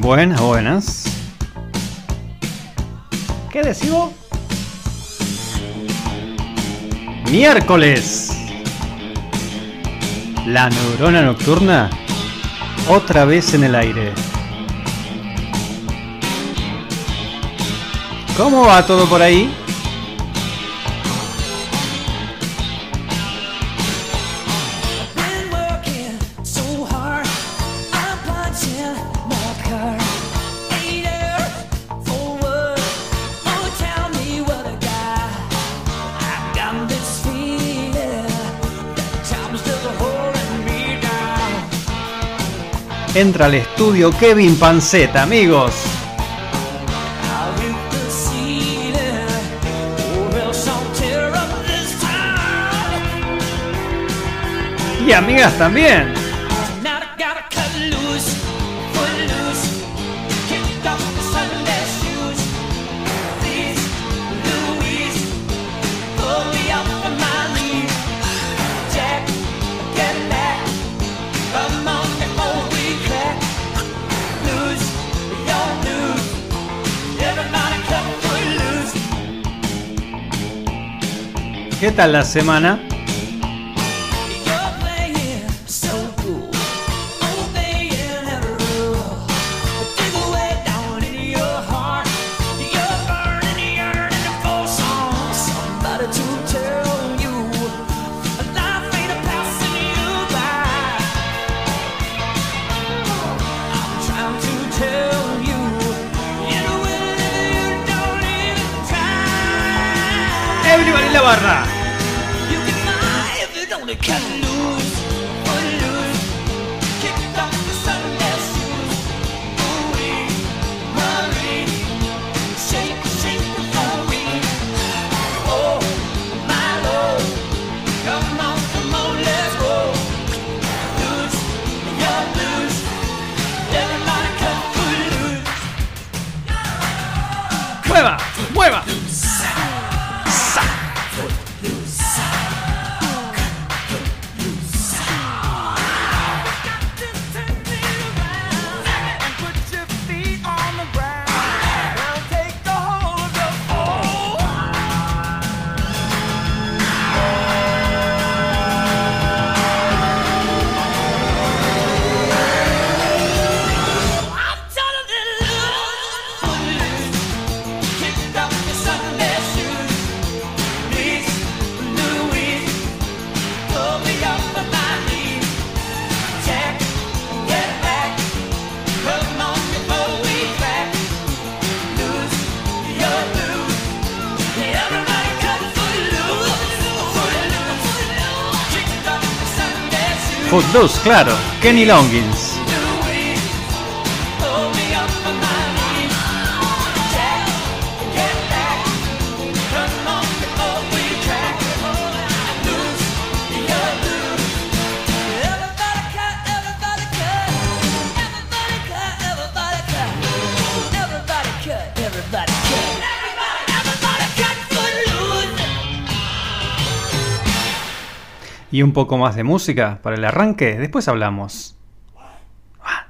Buenas, buenas. ¿Qué decimos? Miércoles. La neurona nocturna otra vez en el aire. ¿Cómo va todo por ahí? Entra al estudio Kevin Panceta, amigos. Y amigas también. ¿Qué tal la semana? Claro. Kenny Longins. y un poco más de música para el arranque. Después hablamos. Ah.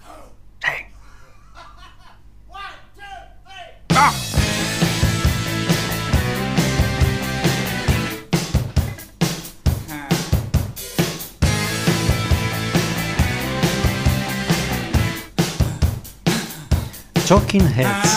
Talking Heads.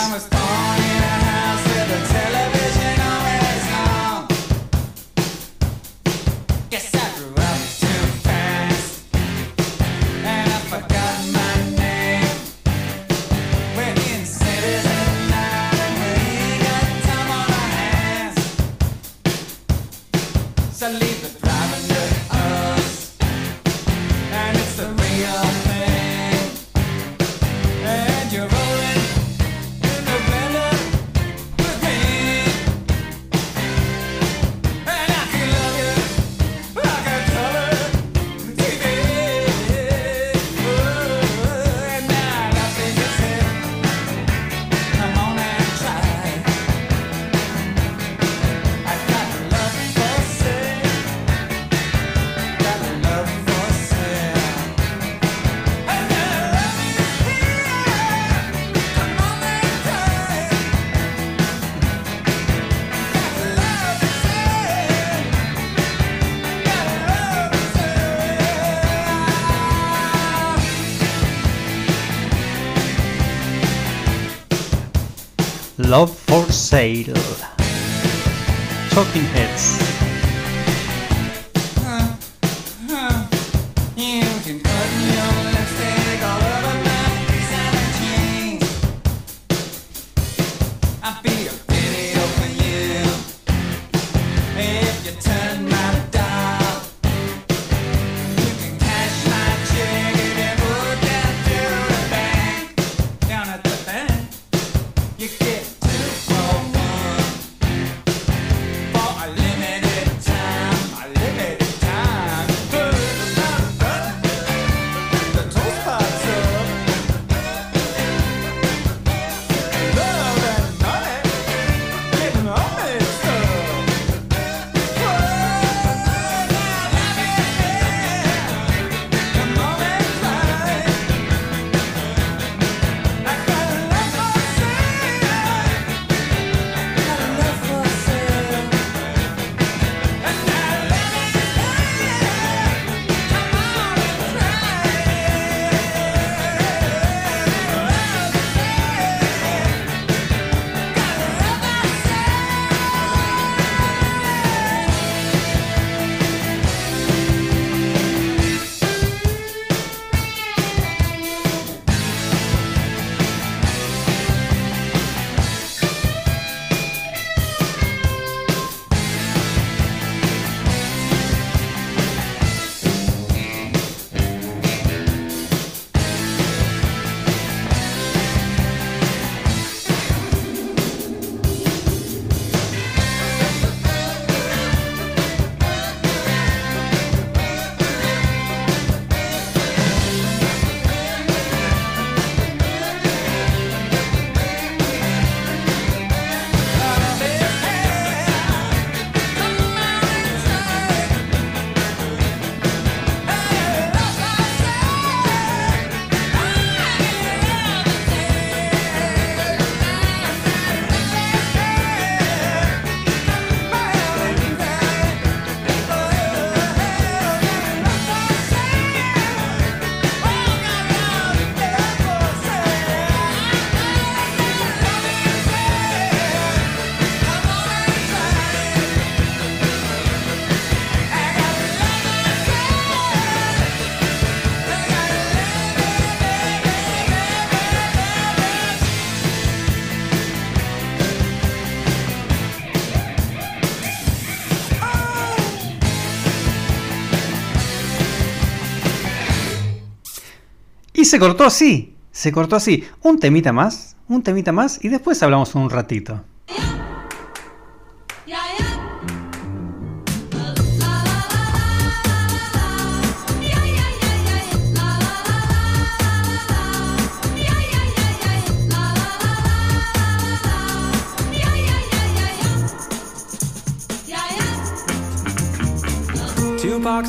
later se cortó así, se cortó así. Un temita más, un temita más y después hablamos un ratito.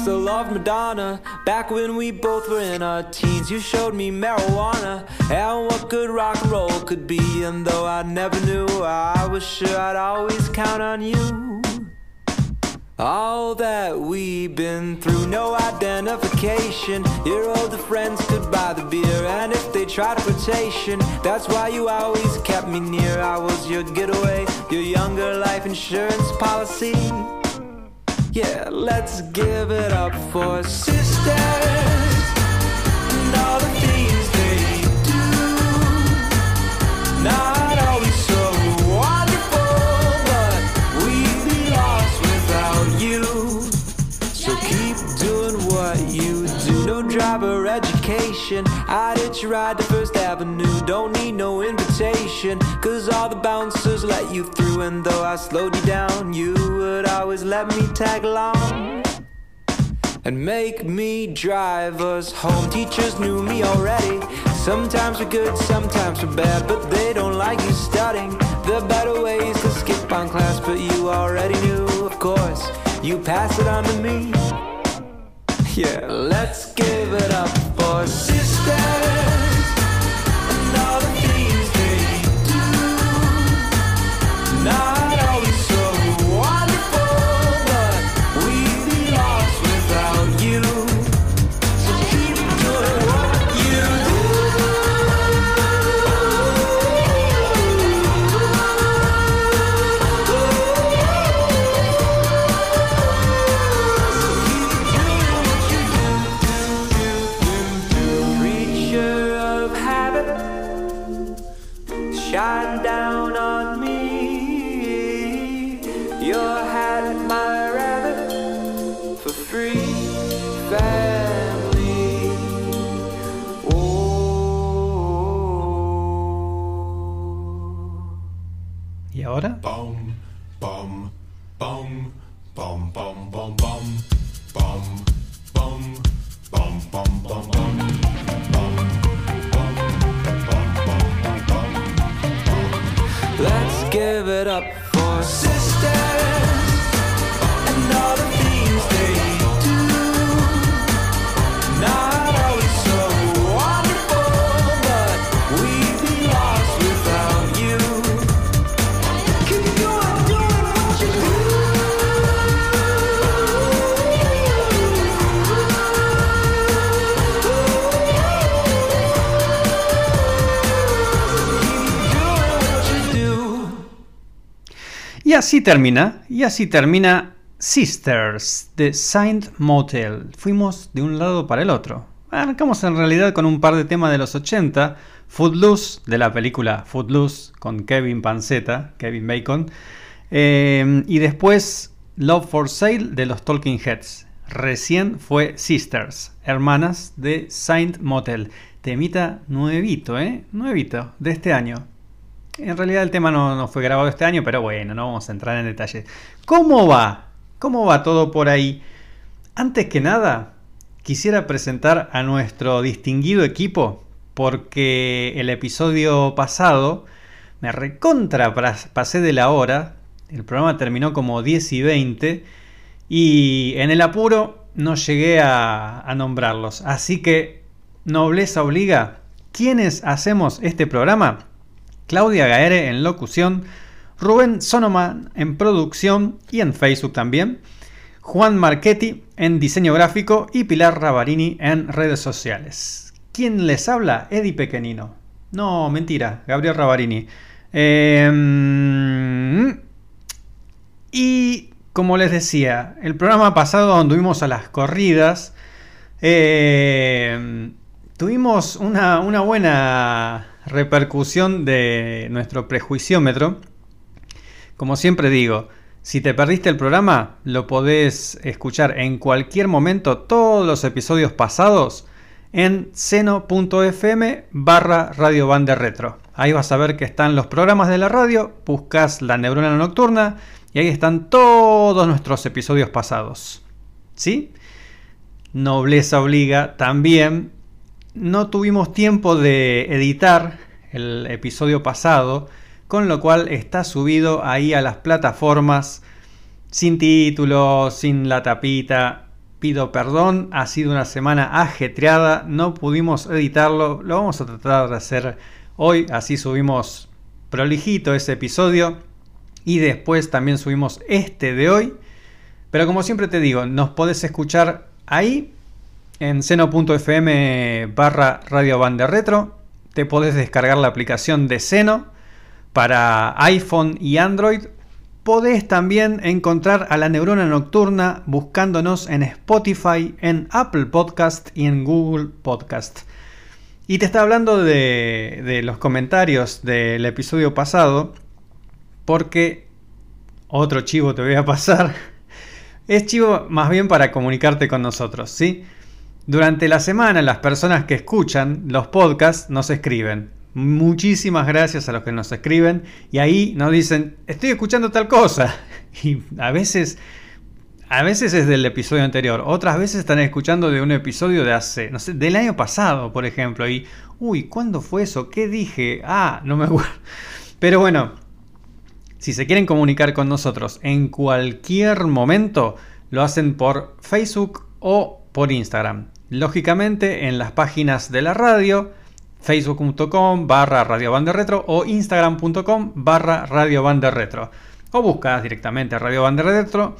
used loved Madonna Back when we both were in our teens You showed me marijuana And what good rock and roll could be And though I never knew I was sure I'd always count on you all that we've been through, no identification. Your older friends could buy the beer, and if they tried flirtation, that's why you always kept me near. I was your getaway, your younger life insurance policy. Yeah, let's give it up for sisters Driver education. I'd hitch a ride to First Avenue. Don't need no invitation. Cause all the bouncers let you through. And though I slowed you down, you would always let me tag along. And make me drive us home. Teachers knew me already. Sometimes we're good, sometimes we're bad, but they don't like you studying. The better ways to skip on class, but you already knew, of course. You pass it on to me. Yeah, let's give it up for sisters ¿Y ahora? Bom, bom, bom, Y así termina, y así termina Sisters de Saint Motel. Fuimos de un lado para el otro. Arrancamos en realidad con un par de temas de los 80, Footloose de la película Footloose con Kevin Pancetta, Kevin Bacon, eh, y después Love for Sale de los Talking Heads. Recién fue Sisters, hermanas de Saint Motel. Temita nuevito, ¿eh? Nuevito, de este año. En realidad el tema no, no fue grabado este año, pero bueno, no vamos a entrar en detalle. ¿Cómo va? ¿Cómo va todo por ahí? Antes que nada, quisiera presentar a nuestro distinguido equipo, porque el episodio pasado me recontra pasé de la hora, el programa terminó como 10 y 20, y en el apuro no llegué a, a nombrarlos. Así que, nobleza obliga, ¿quiénes hacemos este programa? Claudia Gaere en locución, Rubén Sonoman en producción y en Facebook también, Juan Marchetti en diseño gráfico y Pilar Ravarini en redes sociales. ¿Quién les habla? Eddie Pequeñino. No, mentira, Gabriel Ravarini. Em, y como les decía, el programa pasado anduvimos a las corridas. eh, tuvimos una buena repercusión de nuestro prejuiciómetro. Como siempre digo, si te perdiste el programa, lo podés escuchar en cualquier momento, todos los episodios pasados, en seno.fm barra Radio Banda Retro. Ahí vas a ver que están los programas de la radio, buscas la neurona nocturna y ahí están todos nuestros episodios pasados. ¿Sí? Nobleza obliga también. No tuvimos tiempo de editar el episodio pasado, con lo cual está subido ahí a las plataformas sin título, sin la tapita. Pido perdón, ha sido una semana ajetreada, no pudimos editarlo, lo vamos a tratar de hacer hoy, así subimos prolijito ese episodio y después también subimos este de hoy, Pero como siempre te digo, nos podés escuchar ahí en seno.fm barra radio banda retro. Te podés descargar la aplicación de Seno para iPhone y Android. Podés también encontrar a la neurona nocturna buscándonos en Spotify, en Apple Podcast y en Google Podcast. Y te está hablando de, de los comentarios del episodio pasado, porque otro chivo te voy a pasar. Es chivo más bien para comunicarte con nosotros, ¿sí? Durante la semana las personas que escuchan los podcasts nos escriben. Muchísimas gracias a los que nos escriben y ahí nos dicen, estoy escuchando tal cosa. Y a veces, a veces es del episodio anterior, otras veces están escuchando de un episodio de hace, no sé, del año pasado, por ejemplo. Y, uy, ¿cuándo fue eso? ¿Qué dije? Ah, no me acuerdo. Pero bueno, si se quieren comunicar con nosotros en cualquier momento, lo hacen por Facebook o por Instagram. Lógicamente en las páginas de la radio, facebook.com barra retro o instagram.com barra retro. O buscas directamente Radio Banda Retro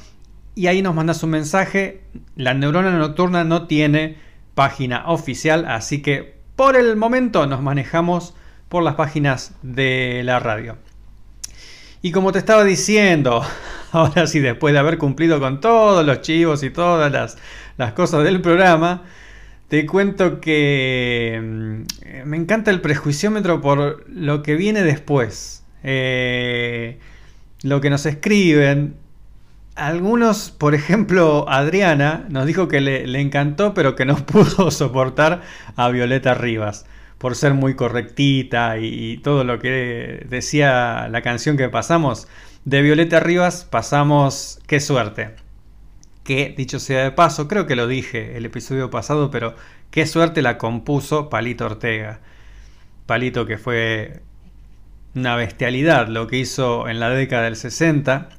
y ahí nos mandas un mensaje. La neurona nocturna no tiene página oficial, así que por el momento nos manejamos por las páginas de la radio. Y como te estaba diciendo, ahora sí, después de haber cumplido con todos los chivos y todas las, las cosas del programa, te cuento que mm, me encanta el prejuiciómetro por lo que viene después. Eh, lo que nos escriben. Algunos, por ejemplo, Adriana nos dijo que le, encantó, pero que no pudo soportar a Violeta Rivas por ser muy correctita y, y todo lo que decía la canción que pasamos. De Violeta Rivas pasamos Qué suerte que, dicho sea de paso, creo que lo dije el episodio pasado, pero qué suerte la compuso Palito Ortega. Palito que fue una bestialidad lo que hizo en la década del 60,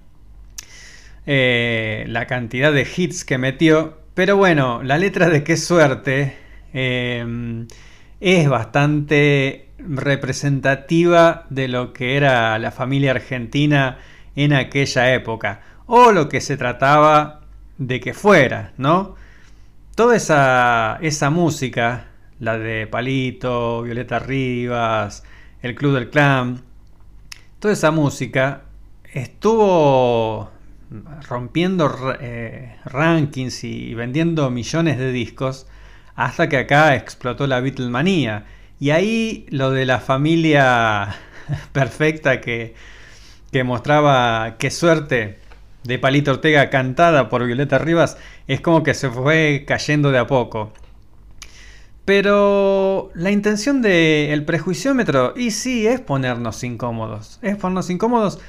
eh, la cantidad de hits que metió, pero bueno, la letra de qué suerte eh, es bastante representativa de lo que era la familia argentina en aquella época, o lo que se trataba de que fuera, ¿no? Toda esa, esa música, la de Palito, Violeta Rivas, el Club del Clan, toda esa música estuvo rompiendo eh, rankings y vendiendo millones de discos hasta que acá explotó la Beatlemanía. Y ahí lo de la familia perfecta que, que mostraba qué suerte de Palito Ortega cantada por Violeta Rivas es como que se fue cayendo de a poco. Pero la intención del prejuiciómetro, y sí, es ponernos incómodos. Es ponernos incómodos.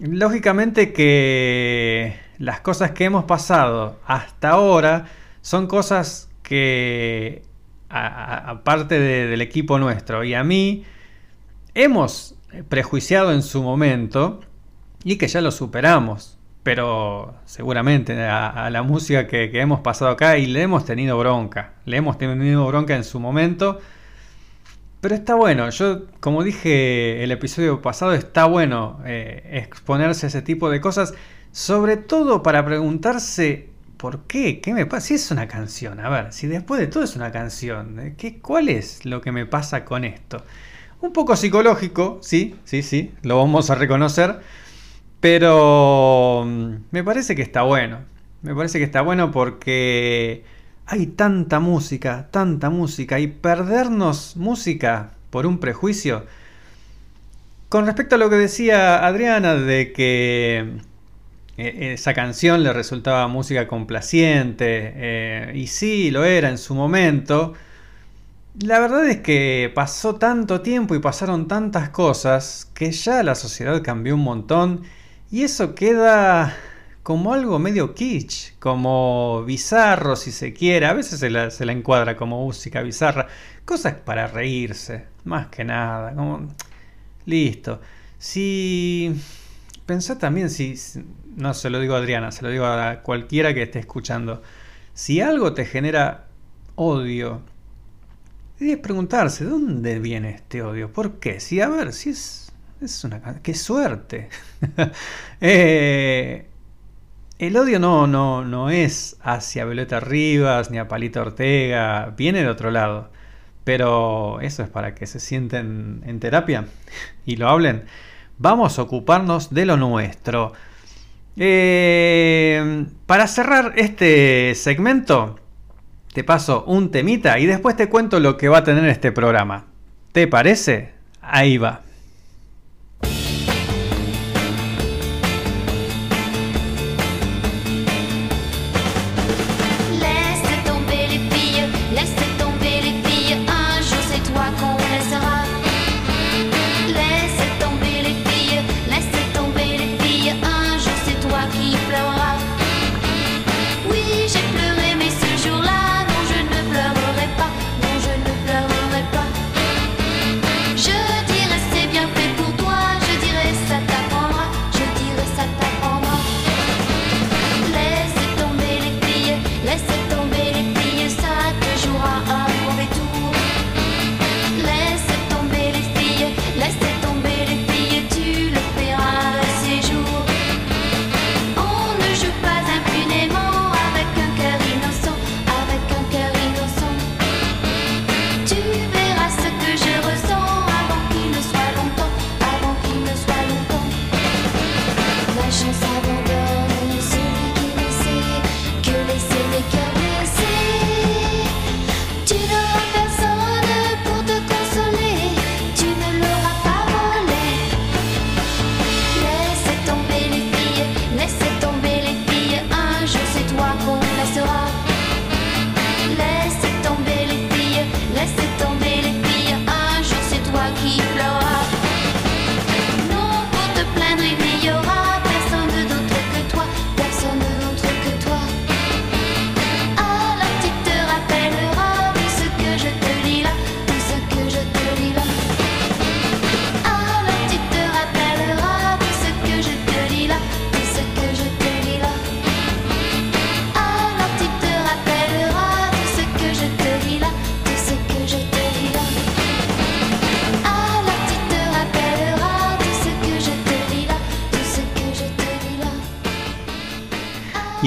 Lógicamente que las cosas que hemos pasado hasta ahora son cosas que, aparte del equipo nuestro y a mí, hemos prejuiciado en su momento y que ya lo superamos pero seguramente a, la música que, hemos pasado acá y le hemos tenido bronca, le hemos tenido bronca en su momento, pero está bueno, yo como dije el episodio pasado, está bueno eh, exponerse a ese tipo de cosas, sobre todo para preguntarse ¿por qué? ¿Qué me pasa? Si es una canción, a ver, si después de todo es una canción. ¿qué, ¿cuál es lo que me pasa con esto? Un poco psicológico, sí, sí, sí, lo vamos a reconocer. Pero mm, me parece que está bueno. Me parece que está bueno porque hay tanta música, tanta música y perdernos música por un prejuicio. Con respecto a lo que decía Adriana de que eh, esa canción le resultaba música complaciente, eh, y sí, lo era en su momento, la verdad es que pasó tanto tiempo y pasaron tantas cosas que ya la sociedad cambió un montón y eso queda como algo medio kitsch, como bizarro si se quiere. A veces se la, se la encuadra como música bizarra. Cosas para reírse, más que nada. Como... Listo. Si... Pensá también si... No se lo digo a Adriana, se lo digo a cualquiera que esté escuchando. Si algo te genera odio, es preguntarse, ¿de dónde viene este odio? ¿Por qué? Si, a ver, si es es una... ¡Qué suerte! Eh, el odio no, no, no es hacia Violeta Rivas ni a Palito Ortega, viene de otro lado. Pero eso es para que se sienten en terapia y lo hablen. Vamos a ocuparnos de lo nuestro. Eh, para cerrar este segmento, te paso un temita y después te cuento lo que va a tener este programa. ¿Te parece? Ahí va.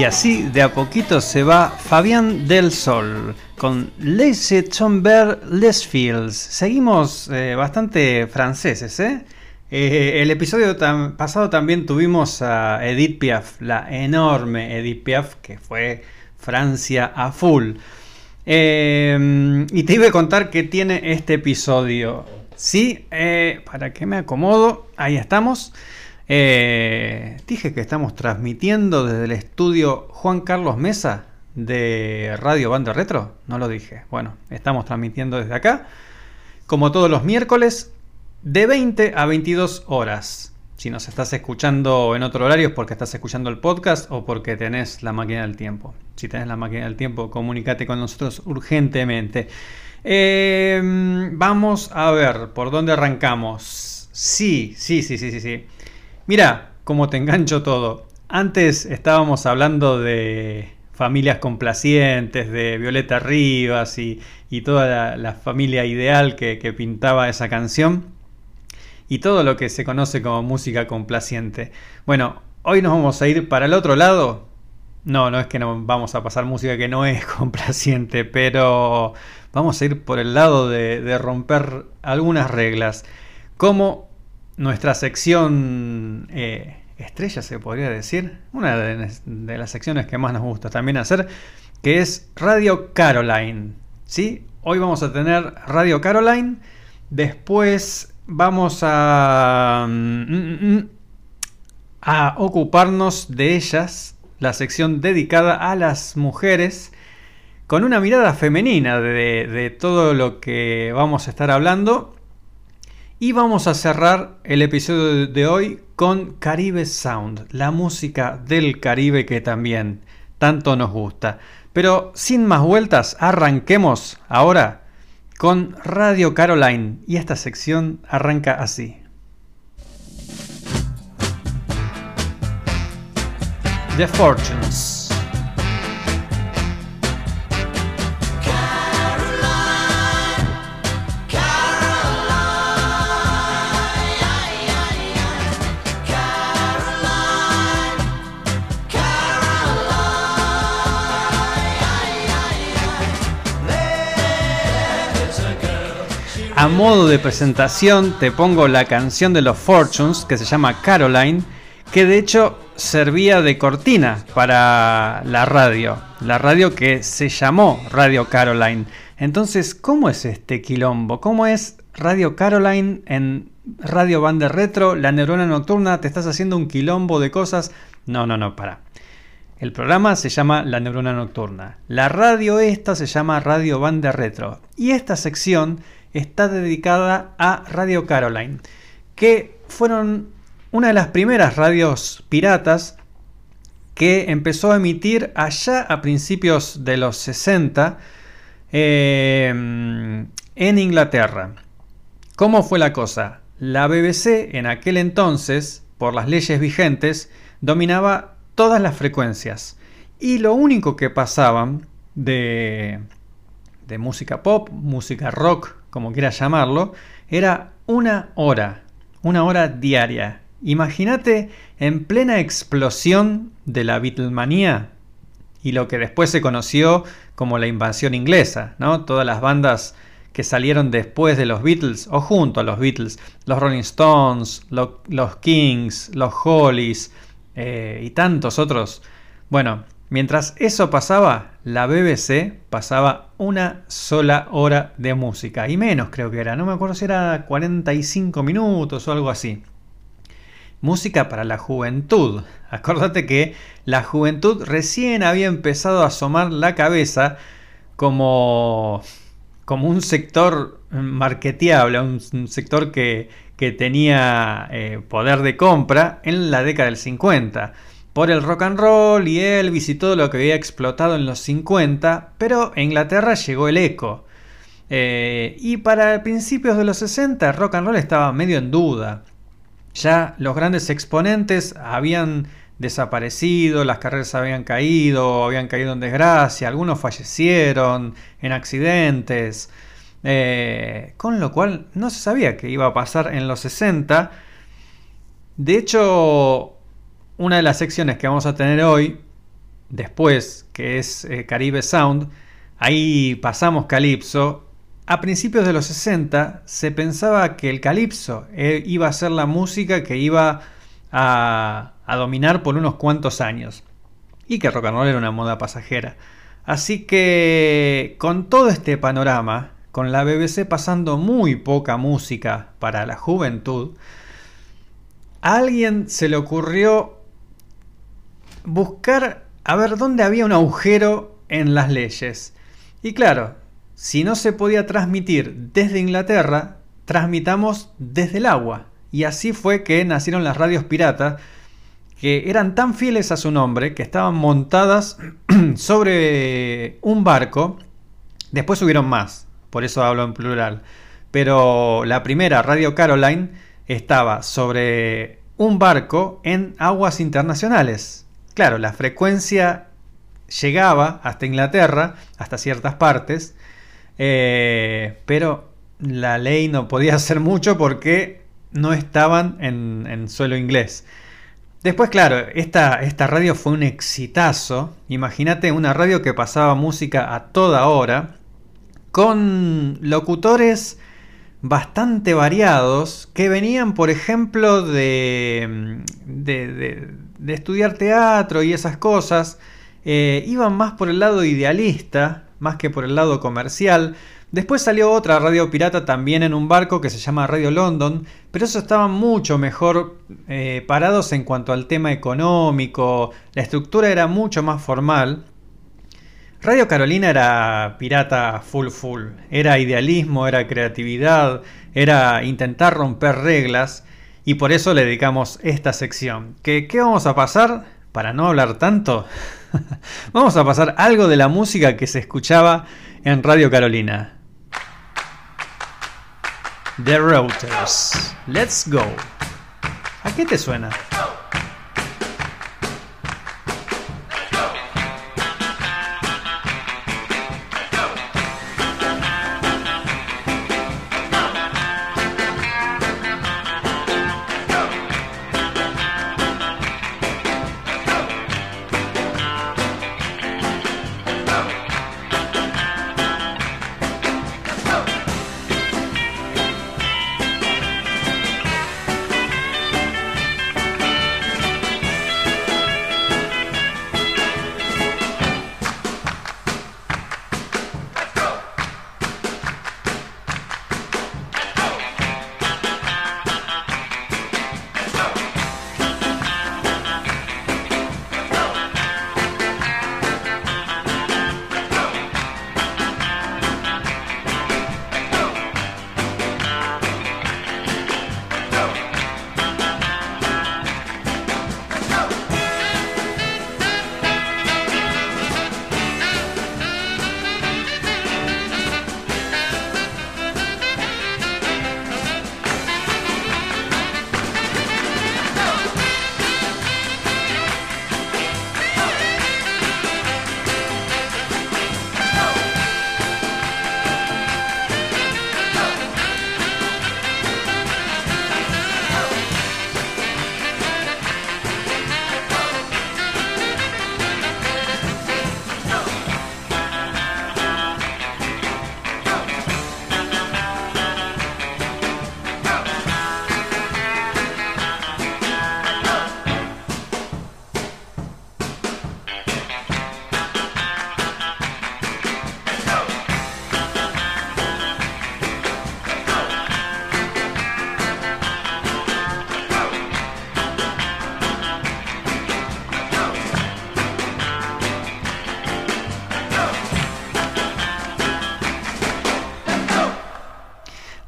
Y así de a poquito se va Fabián del Sol con Laissez tomber les fields. Seguimos eh, bastante franceses, ¿eh? Eh, el episodio pasado también tuvimos a Edith Piaf, la enorme Edith Piaf, que fue Francia a full. Eh, y te iba a contar que tiene este episodio. Sí, eh, para que me acomodo, ahí estamos. Eh, dije que estamos transmitiendo desde el estudio Juan Carlos Mesa de Radio Banda Retro. No lo dije. Bueno, estamos transmitiendo desde acá. Como todos los miércoles, de 20 a 22 horas. Si nos estás escuchando en otro horario es porque estás escuchando el podcast o porque tenés la máquina del tiempo. Si tenés la máquina del tiempo, comunícate con nosotros urgentemente. Eh, vamos a ver por dónde arrancamos. Sí, sí, sí, sí, sí, sí. Mira, cómo te engancho todo. Antes estábamos hablando de familias complacientes, de Violeta Rivas y, toda la, familia ideal que, que pintaba esa canción y todo lo que se conoce como música complaciente. Bueno, hoy nos vamos a ir para el otro lado. No, no es que no vamos a pasar música que no es complaciente, pero vamos a ir por el lado de, de romper algunas reglas. Como nuestra sección eh, estrella, se podría decir, una de, de las secciones que más nos gusta también hacer, que es Radio Caroline. ¿sí? Hoy vamos a tener Radio Caroline. Después vamos a, mm, mm, mm, a ocuparnos de ellas, la sección dedicada a las mujeres, con una mirada femenina de, de todo lo que vamos a estar hablando. Y vamos a cerrar el episodio de hoy con Caribe Sound, la música del Caribe que también tanto nos gusta. Pero sin más vueltas, arranquemos ahora con Radio Caroline y esta sección arranca así. The Fortunes. A modo de presentación te pongo la canción de los Fortunes que se llama Caroline, que de hecho servía de cortina para la radio, la radio que se llamó Radio Caroline. Entonces, ¿cómo es este quilombo? ¿Cómo es Radio Caroline en Radio Banda Retro, la neurona nocturna? ¿Te estás haciendo un quilombo de cosas? No, no, no, para. El programa se llama La Neurona Nocturna. La radio esta se llama Radio Banda Retro. Y esta sección está dedicada a Radio Caroline, que fueron una de las primeras radios piratas que empezó a emitir allá a principios de los 60 eh, en Inglaterra. ¿Cómo fue la cosa? La BBC en aquel entonces, por las leyes vigentes, dominaba todas las frecuencias. Y lo único que pasaban de, de música pop, música rock, como quieras llamarlo, era una hora, una hora diaria. Imagínate en plena explosión de la Beatlemanía y lo que después se conoció como la invasión inglesa, ¿no? Todas las bandas que salieron después de los Beatles o junto a los Beatles, los Rolling Stones, los Kings, los Hollies eh, y tantos otros. Bueno, mientras eso pasaba, la BBC pasaba una sola hora de música y menos creo que era, no me acuerdo si era 45 minutos o algo así. Música para la juventud. Acordate que la juventud recién había empezado a asomar la cabeza como, como un sector marketeable, un, sector que, que tenía eh, poder de compra en la década del 50. Por el rock and roll y Elvis y todo lo que había explotado en los 50, pero a Inglaterra llegó el eco. Eh, y para principios de los 60 el rock and roll estaba medio en duda. Ya los grandes exponentes habían desaparecido, las carreras habían caído, habían caído en desgracia, algunos fallecieron en accidentes, eh, con lo cual no se sabía qué iba a pasar en los 60. De hecho, una de las secciones que vamos a tener hoy, después, que es eh, Caribe Sound, ahí pasamos Calypso a principios de los 60 se pensaba que el calipso eh, iba a ser la música que iba a, dominar por unos cuantos años y que rock and roll era una moda pasajera. Así que con todo este panorama, con la BBC pasando muy poca música para la juventud, a alguien se le ocurrió buscar a ver dónde había un agujero en las leyes. Y claro, si no se podía transmitir desde Inglaterra, transmitamos desde el agua. Y así fue que nacieron las radios piratas, que eran tan fieles a su nombre, que estaban montadas sobre un barco. Después hubieron más, por eso hablo en plural. Pero la primera, Radio Caroline, estaba sobre un barco en aguas internacionales. Claro, la frecuencia llegaba hasta Inglaterra, hasta ciertas partes, eh, pero la ley no podía hacer mucho porque no estaban en, suelo inglés. Después, claro, esta, esta radio fue un exitazo. Imagínate una radio que pasaba música a toda hora, con locutores bastante variados que venían, por ejemplo, de, de, estudiar teatro y esas cosas. Eh, iban más por el lado idealista, más que por el lado comercial. Después salió otra radio pirata también en un barco que se llama Radio London, pero eso estaban mucho mejor eh, parados en cuanto al tema económico, la estructura era mucho más formal. Radio Carolina era pirata full full, era idealismo, era creatividad, era intentar romper reglas y por eso le dedicamos esta sección. ¿Qué, vamos a pasar? Para no hablar tanto, Vamos a pasar algo de la música que se escuchaba en Radio Carolina. The Routers. Let's go. ¿A qué te suena?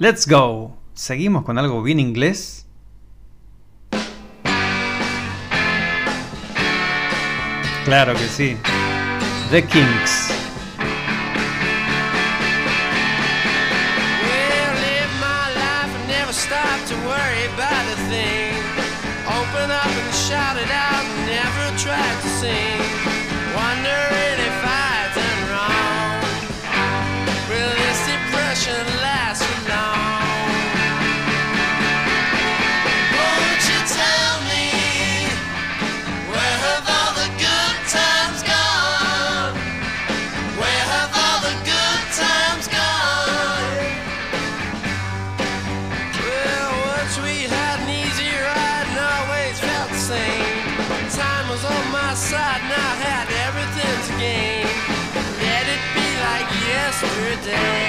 Let's go. Seguimos con algo bien inglés. Claro que sí. The Kings. day.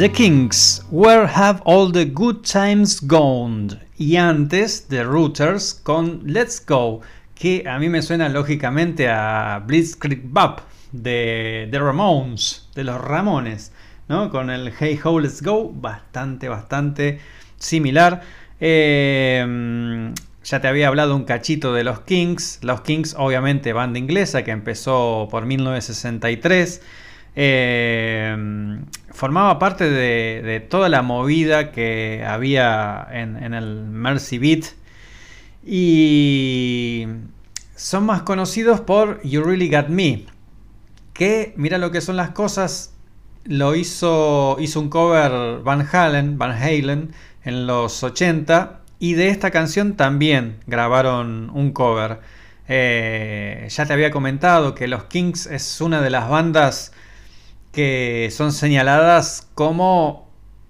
The Kings, Where Have All the Good Times Gone? Y antes, The Rooters con Let's Go, que a mí me suena lógicamente a Blitzkrieg Bop de The Ramones, de los Ramones, ¿no? Con el Hey Ho, Let's Go, bastante, bastante similar. Eh, ya te había hablado un cachito de los Kings. Los Kings, obviamente, banda inglesa que empezó por 1963. Eh, formaba parte de, toda la movida que había en, en el Mercy Beat. Y son más conocidos por You Really Got Me. Que, mira lo que son las cosas, lo hizo, hizo un cover Van Halen, Van Halen en los 80 y de esta canción también grabaron un cover. Eh, ya te había comentado que los Kings es una de las bandas que son señaladas como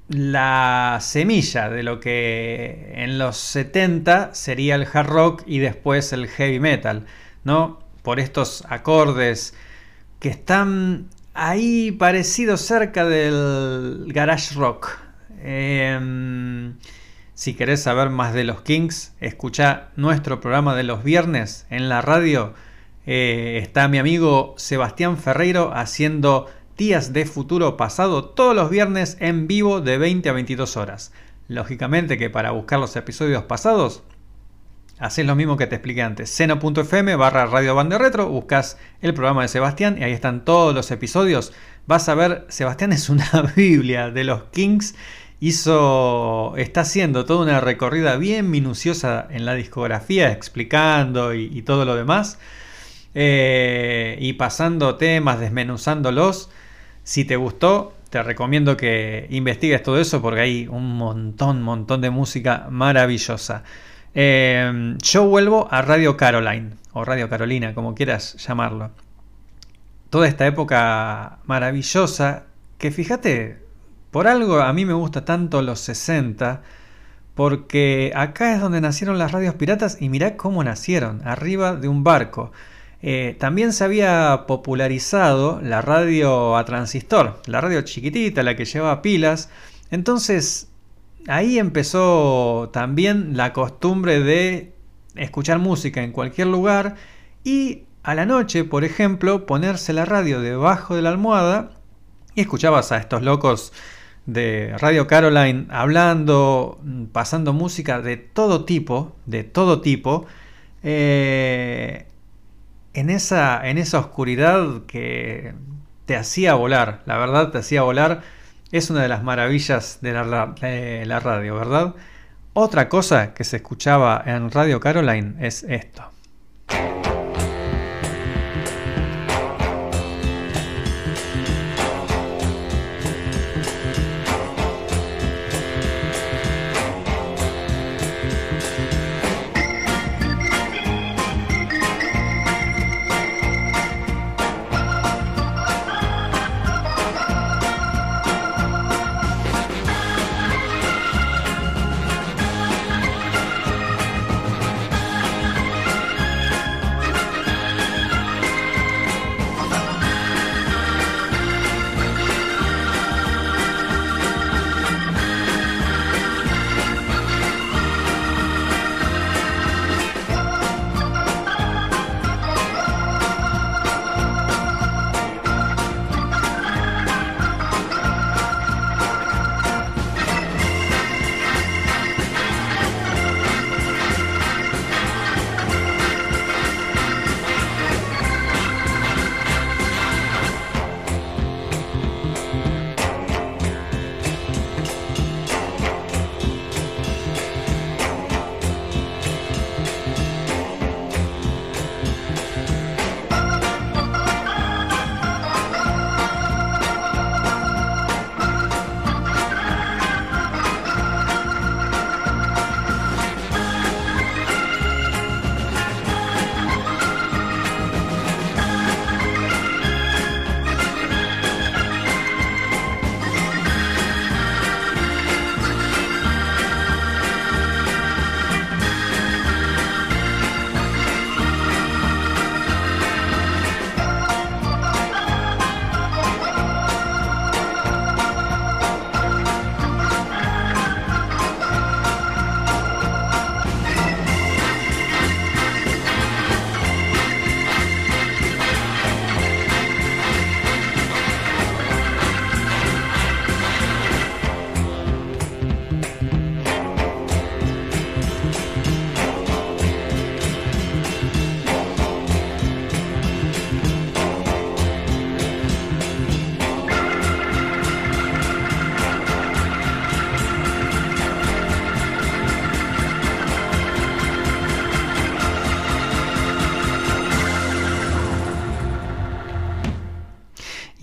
la semilla de lo que en los 70 sería el hard rock y después el heavy metal, ¿no? Por estos acordes que están ahí parecidos cerca del garage rock. Eh, si querés saber más de los Kings, escucha nuestro programa de los viernes en la radio. Eh, está mi amigo Sebastián Ferreiro haciendo Días de Futuro Pasado todos los viernes en vivo de 20 a 22 horas. Lógicamente que para buscar los episodios pasados, haces lo mismo que te expliqué antes. Seno.fm barra Radio Bande Retro, buscas el programa de Sebastián y ahí están todos los episodios. Vas a ver, Sebastián es una biblia de los Kings. Hizo, está haciendo toda una recorrida bien minuciosa en la discografía, explicando y, todo lo demás. Eh, y pasando temas, desmenuzándolos. Si te gustó, te recomiendo que investigues todo eso porque hay un montón, montón de música maravillosa. Eh, yo vuelvo a Radio Caroline, o Radio Carolina, como quieras llamarlo. toda esta época maravillosa, que fíjate, por algo a mí me gusta tanto los 60, porque acá es donde nacieron las radios piratas y mirá cómo nacieron, arriba de un barco. Eh, también se había popularizado la radio a transistor, la radio chiquitita, la que llevaba pilas. Entonces ahí empezó también la costumbre de escuchar música en cualquier lugar y a la noche, por ejemplo, ponerse la radio debajo de la almohada y escuchabas a estos locos de Radio Caroline hablando, pasando música de todo tipo, de todo tipo, eh, en, esa, en esa oscuridad que te hacía volar, la verdad te hacía volar, es una de las maravillas de la, de la radio, ¿verdad? Otra cosa que se escuchaba en Radio Caroline es esto.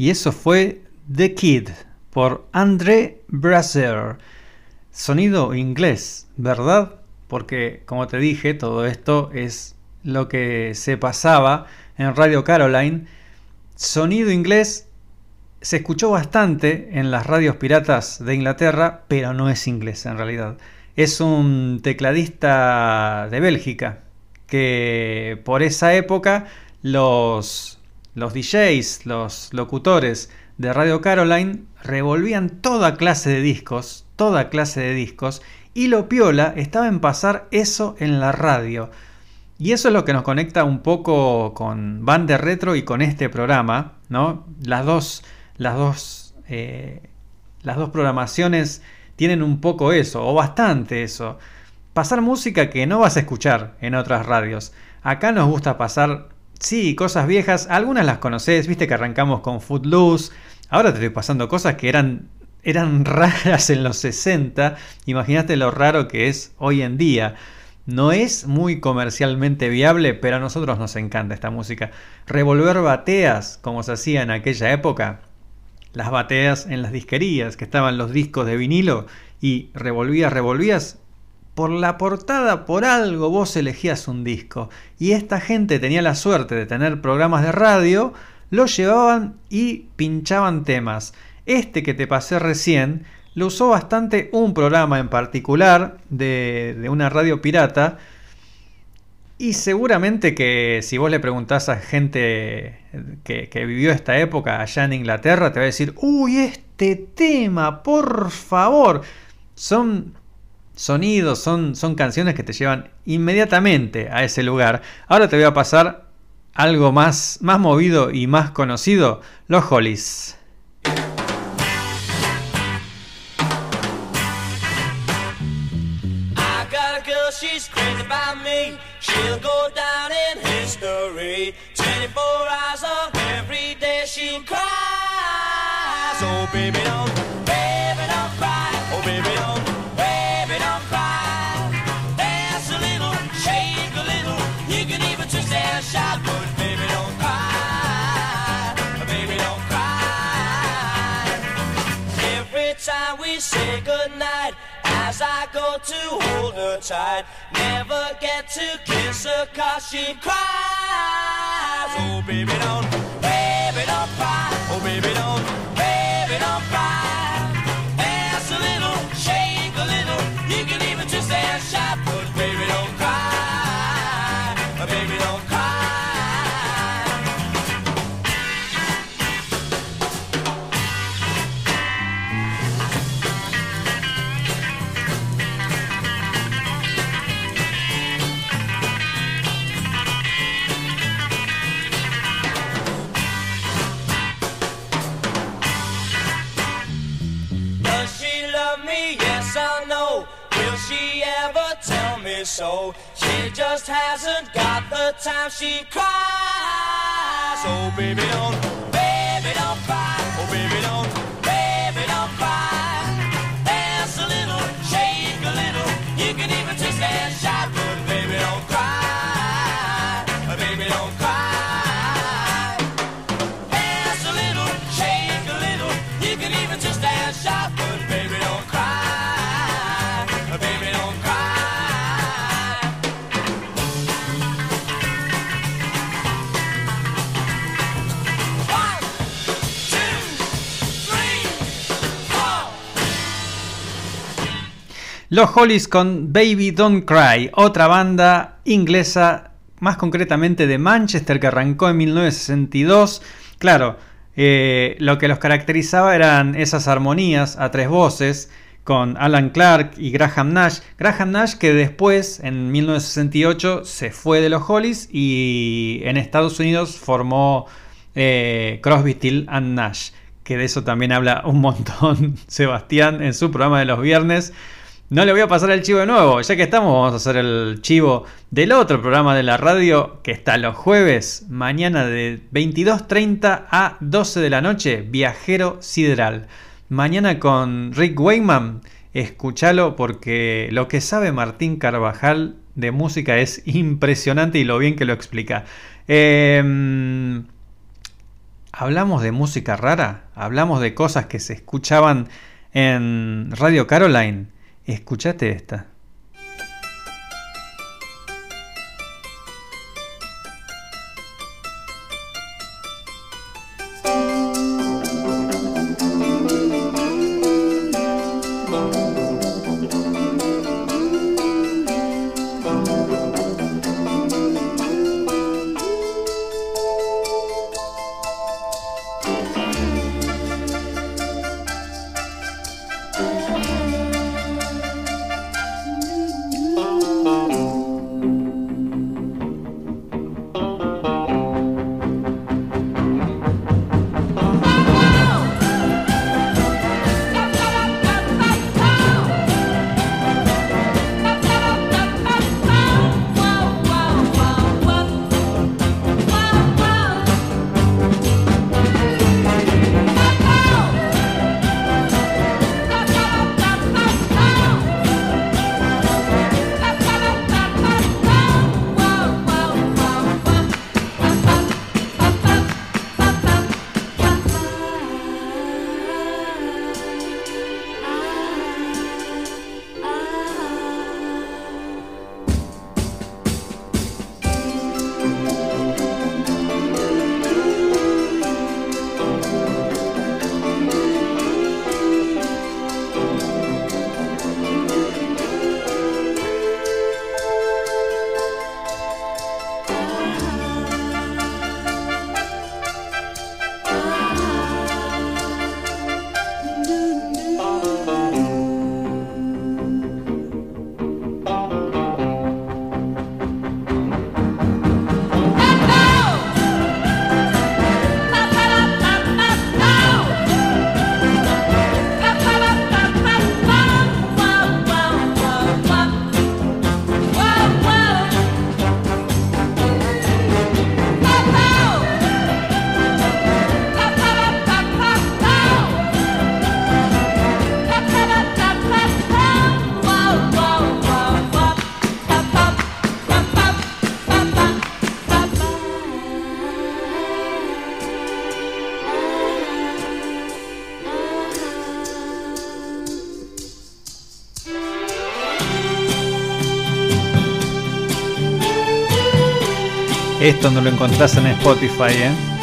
Y eso fue The Kid por André Brasser. Sonido inglés, ¿verdad? Porque, como te dije, todo esto es lo que se pasaba en Radio Caroline. Sonido inglés se escuchó bastante en las radios piratas de Inglaterra, pero no es inglés en realidad. Es un tecladista de Bélgica que por esa época los los DJs, los locutores de Radio Caroline revolvían toda clase de discos, toda clase de discos, y lo piola estaba en pasar eso en la radio. Y eso es lo que nos conecta un poco con Bande Retro y con este programa, ¿no? Las dos, las dos, eh, las dos programaciones tienen un poco eso, o bastante eso. Pasar música que no vas a escuchar en otras radios. Acá nos gusta pasar Sí, cosas viejas. Algunas las conoces, viste que arrancamos con Footloose. Ahora te estoy pasando cosas que eran, eran raras en los 60. Imagínate lo raro que es hoy en día. No es muy comercialmente viable, pero a nosotros nos encanta esta música. Revolver bateas, como se hacía en aquella época. Las bateas en las disquerías, que estaban los discos de vinilo, y revolvías, revolvías, por la portada, por algo vos elegías un disco. Y esta gente tenía la suerte de tener programas de radio lo llevaban y pinchaban temas. Este que te pasé recién lo usó bastante un programa en particular de, una radio pirata. Y seguramente que si vos le preguntás a gente que, que vivió esta época allá en Inglaterra, te va a decir, uy, este tema, por favor. Son sonidos, son, son canciones que te llevan inmediatamente a ese lugar. Ahora te voy a pasar algo más, más movido y más conocido, los Hollies. Say goodnight, as I go to hold her tight, never get to kiss her cause she cries. Oh, baby, don't, baby, don't cry. Oh, baby, don't, so? She just hasn't got the time. She cries. Oh, baby, don't, baby, don't cry. Oh, baby, don't, Los Hollies con Baby Don't Cry, otra banda inglesa, más concretamente de Manchester, que arrancó en 1962. Claro, eh, lo que los caracterizaba eran esas armonías a tres voces con Alan Clark y Graham Nash. Graham Nash que después, en 1968, se fue de los Hollies y en Estados Unidos formó eh, Crosby, Still and Nash. Que de eso también habla un montón Sebastián en su programa de los viernes. No le voy a pasar el chivo de nuevo, ya que estamos, vamos a hacer el chivo del otro programa de la radio que está los jueves, mañana de 22.30 a 12 de la noche, Viajero Sideral. Mañana con Rick Wayman, escúchalo porque lo que sabe Martín Carvajal de música es impresionante y lo bien que lo explica. Em, hablamos de música rara, hablamos de cosas que se escuchaban en Radio Caroline. Escuchate esta. Esto no lo encontrás en Spotify, ¿eh?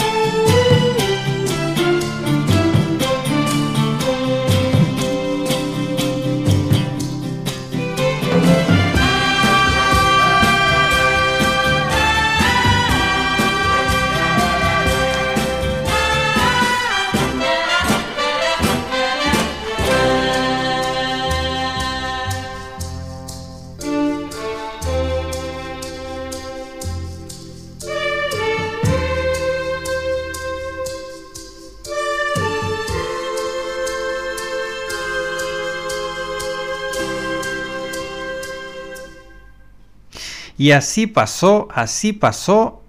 Y así pasó, así pasó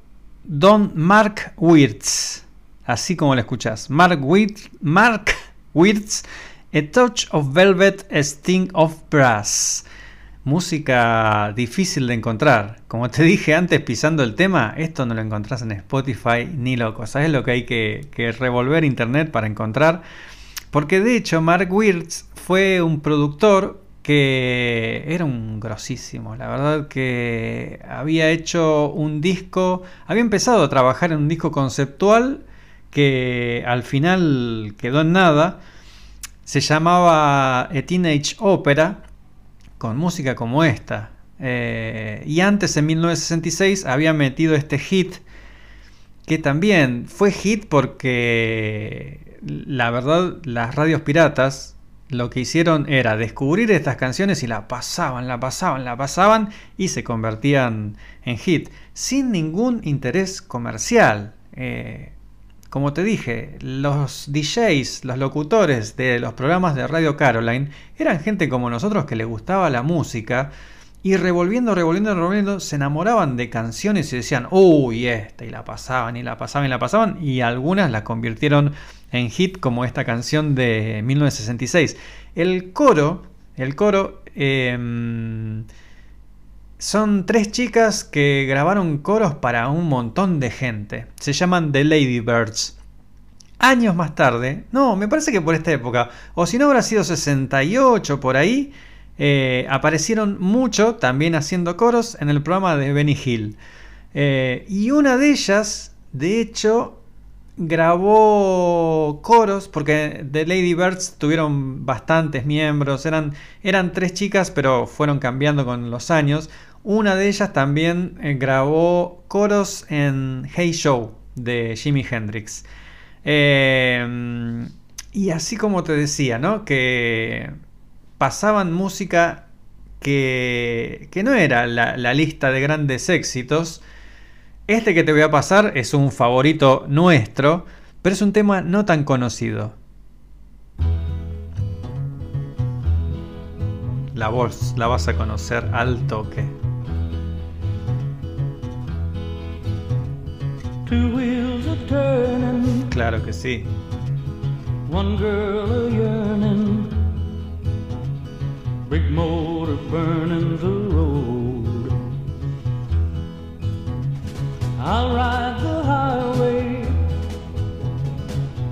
Don Mark Wirtz. Así como lo escuchás. Mark Wirtz, Mark Wirtz, A Touch of Velvet, A Sting of Brass. Música difícil de encontrar. Como te dije antes, pisando el tema, esto no lo encontrás en Spotify ni loco. ¿Sabes lo que hay que, que revolver internet para encontrar? Porque de hecho, Mark Wirtz fue un productor que era un grosísimo. La verdad que había hecho un disco, había empezado a trabajar en un disco conceptual que al final quedó en nada. Se llamaba A Teenage Opera, con música como esta. Eh, y antes, en 1966, había metido este hit, que también fue hit porque, la verdad, las radios piratas lo que hicieron era descubrir estas canciones y la pasaban, la pasaban, la pasaban y se convertían en hit, sin ningún interés comercial. Eh, como te dije, los DJs, los locutores de los programas de Radio Caroline eran gente como nosotros que le gustaba la música y revolviendo, revolviendo, revolviendo, se enamoraban de canciones y decían, uy, esta, y la pasaban, y la pasaban, y la pasaban, y algunas la convirtieron en hit como esta canción de 1966. El coro, el coro, em, son tres chicas que grabaron coros para un montón de gente. Se llaman The Ladybirds. Años más tarde, no, me parece que por esta época, o si no habrá sido 68 por ahí, eh, aparecieron mucho también haciendo coros en el programa de Benny Hill. Eh, y una de ellas, de hecho, grabó coros, porque The Lady Birds tuvieron bastantes miembros, eran, eran tres chicas, pero fueron cambiando con los años. Una de ellas también eh, grabó coros en Hey Show de Jimi Hendrix. Y así como te decía, ¿no? Que pasaban música que, que no era la, la lista de grandes éxitos, este que te voy a pasar es un favorito nuestro, pero es un tema no tan conocido. La voz la vas a conocer al toque. Claro que sí. one girl big motor burning the road. I'll ride the highway,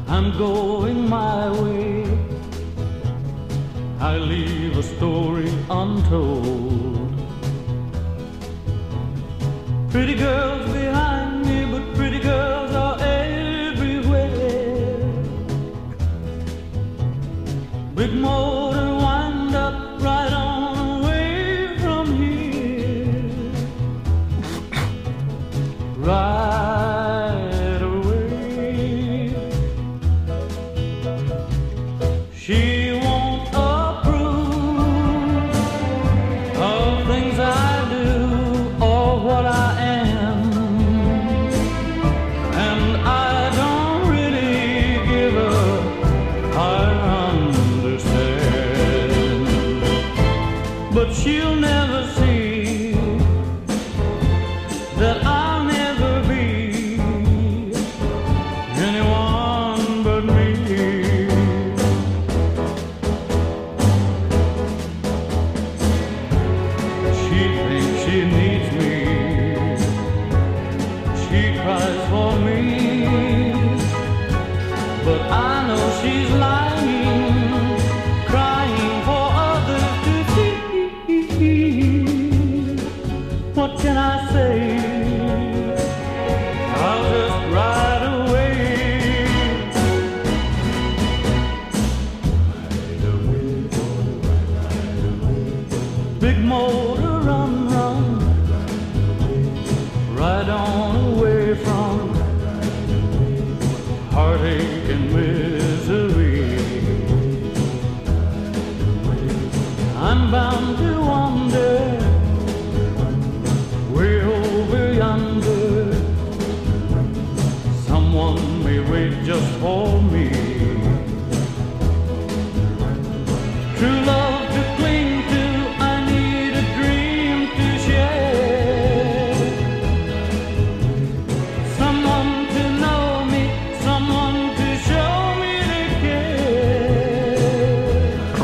I'm going my way. I leave a story untold. Pretty girls behind me, but pretty girls are everywhere. Big motor Right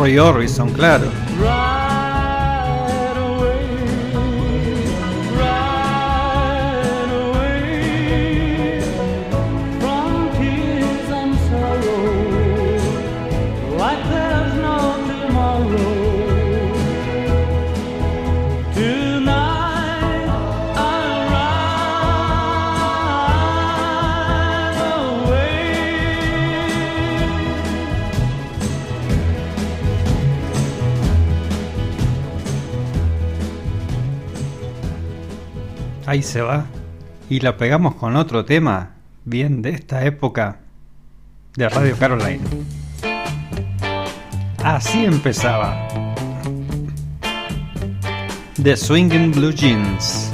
care. Roy Orbison, claro. Ahí se va. Y la pegamos con otro tema, bien de esta época de Radio Caroline. Así empezaba. The Swinging Blue Jeans.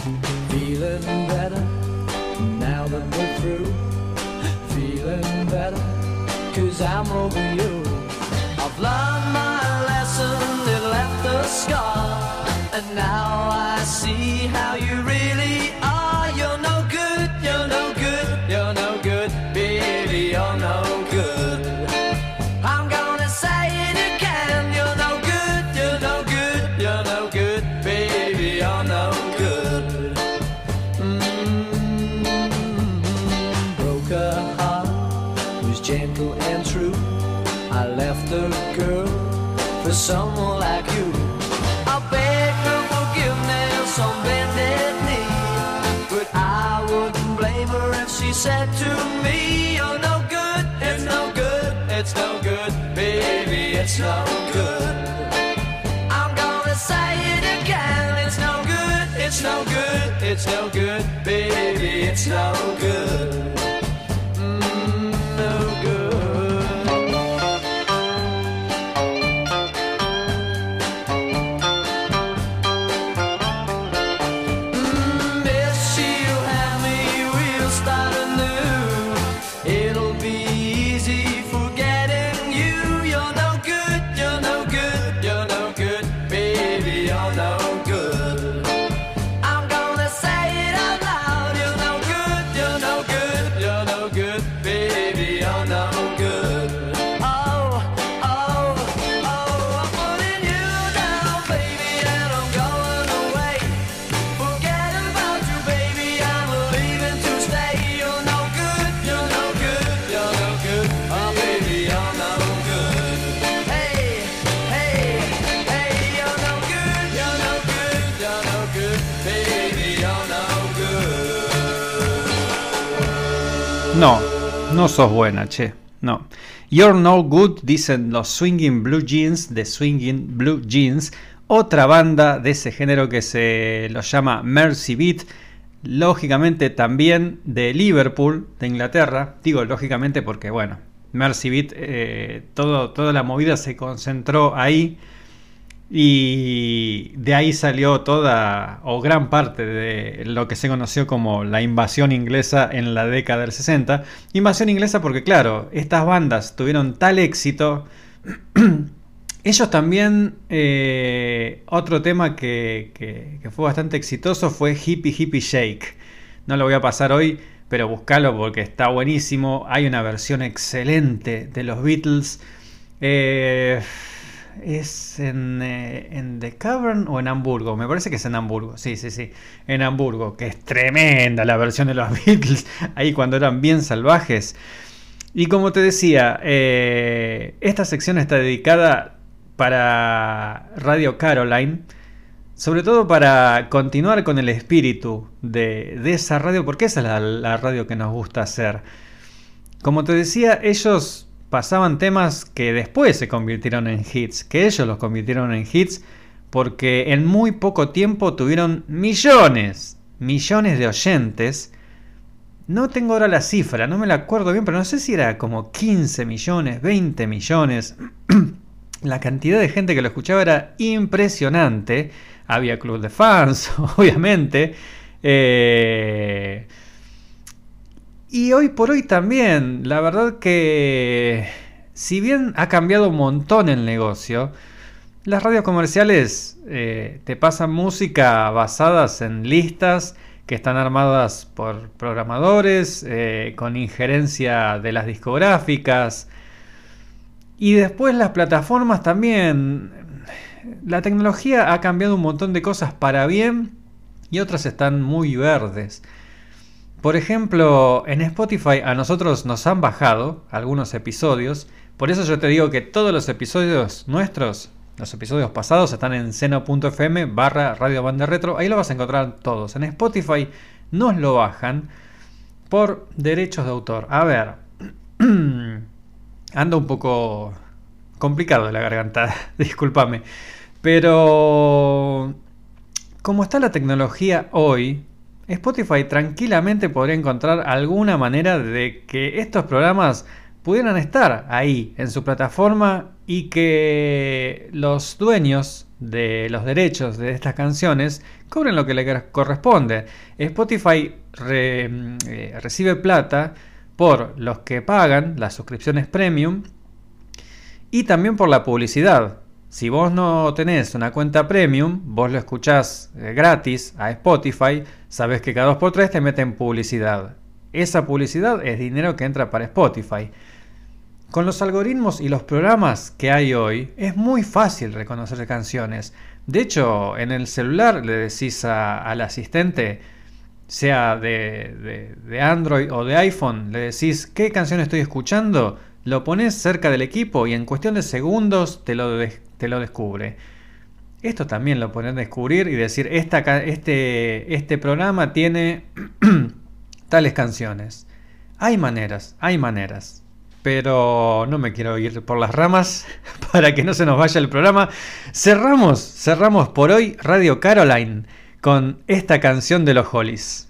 Feeling better now that we're through. Feeling better cause I'm over you. I've learned my lesson, it left a scar. And now I see how you really no good." I'm gonna say it again. It's no good, it's no good, it's no good, baby, it's no good. No sos buena, che. No. You're no good, dicen los Swinging Blue Jeans de Swinging Blue Jeans, otra banda de ese género que se los llama Mercy Beat, lógicamente también de Liverpool, de Inglaterra. Digo lógicamente porque, bueno, Mercy Beat, eh, toda la movida se concentró ahí. Y de ahí salió toda o gran parte de lo que se conoció como la invasión inglesa en la década del 60. Invasión inglesa porque claro, estas bandas tuvieron tal éxito. Ellos también, eh, otro tema que, que- fue bastante exitoso fue Hippie Hippie Shake. No lo voy a pasar hoy, pero buscalo porque está buenísimo. Hay una versión excelente de los Beatles. Eh, ¿Es en, eh, en The Cavern o en Hamburgo? Me parece que es en Hamburgo. Sí, sí, sí. En Hamburgo, que es tremenda la versión de los Beatles. Ahí cuando eran bien salvajes. Y como te decía, eh, esta sección está dedicada para Radio Caroline. Sobre todo para continuar con el espíritu de, de esa radio, porque esa es la, la radio que nos gusta hacer. Como te decía, ellos pasaban temas que después se convirtieron en hits, que ellos los convirtieron en hits porque en muy poco tiempo tuvieron millones, millones de oyentes No tengo ahora la cifra, no me la acuerdo bien, pero no sé si era como 15 millones, 20 millones. la cantidad de gente que lo escuchaba era impresionante. Había club de fans, obviamente. Eh, y hoy por hoy también, la verdad que si bien ha cambiado un montón el negocio, las radios comerciales eh, te pasan música basadas en listas que están armadas por programadores, eh, con injerencia de las discográficas. Y después las plataformas también. La tecnología ha cambiado un montón de cosas para bien y otras están muy verdes. Por ejemplo, en Spotify a nosotros nos han bajado algunos episodios. Por eso yo te digo que todos los episodios nuestros los episodios pasados están en seno.fm barra Radio Banda Retro. Ahí lo vas a encontrar todos. En Spotify nos lo bajan por derechos de autor. A ver. Ando un poco complicado de la garganta. Discúlpame. Pero... Como está la tecnología hoy, Spotify tranquilamente podría encontrar alguna manera de que estos programas pudieran estar ahí en su plataforma y que los dueños de los derechos de estas canciones cobren lo que les corresponde. Spotify eh, recibe plata por los que pagan las suscripciones premium y también por la publicidad. Si vos no tenés una cuenta premium, vos lo escuchás eh, gratis a Spotify, sabes que cada 2x3 te meten publicidad. Esa publicidad es dinero que entra para Spotify. Con los algoritmos y los programas que hay hoy, es muy fácil reconocer canciones. De hecho, en el celular le decís al asistente, sea de- de Android o de iPhone, le decís qué canción estoy escuchando, lo pones cerca del equipo y en cuestión de segundos te lo, te lo descubre. Esto también lo pueden descubrir y decir, esta, este, este programa tiene tales canciones. Hay maneras, hay maneras. Pero no me quiero ir por las ramas para que no se nos vaya el programa. Cerramos, cerramos por hoy Radio Caroline con esta canción de los Hollies.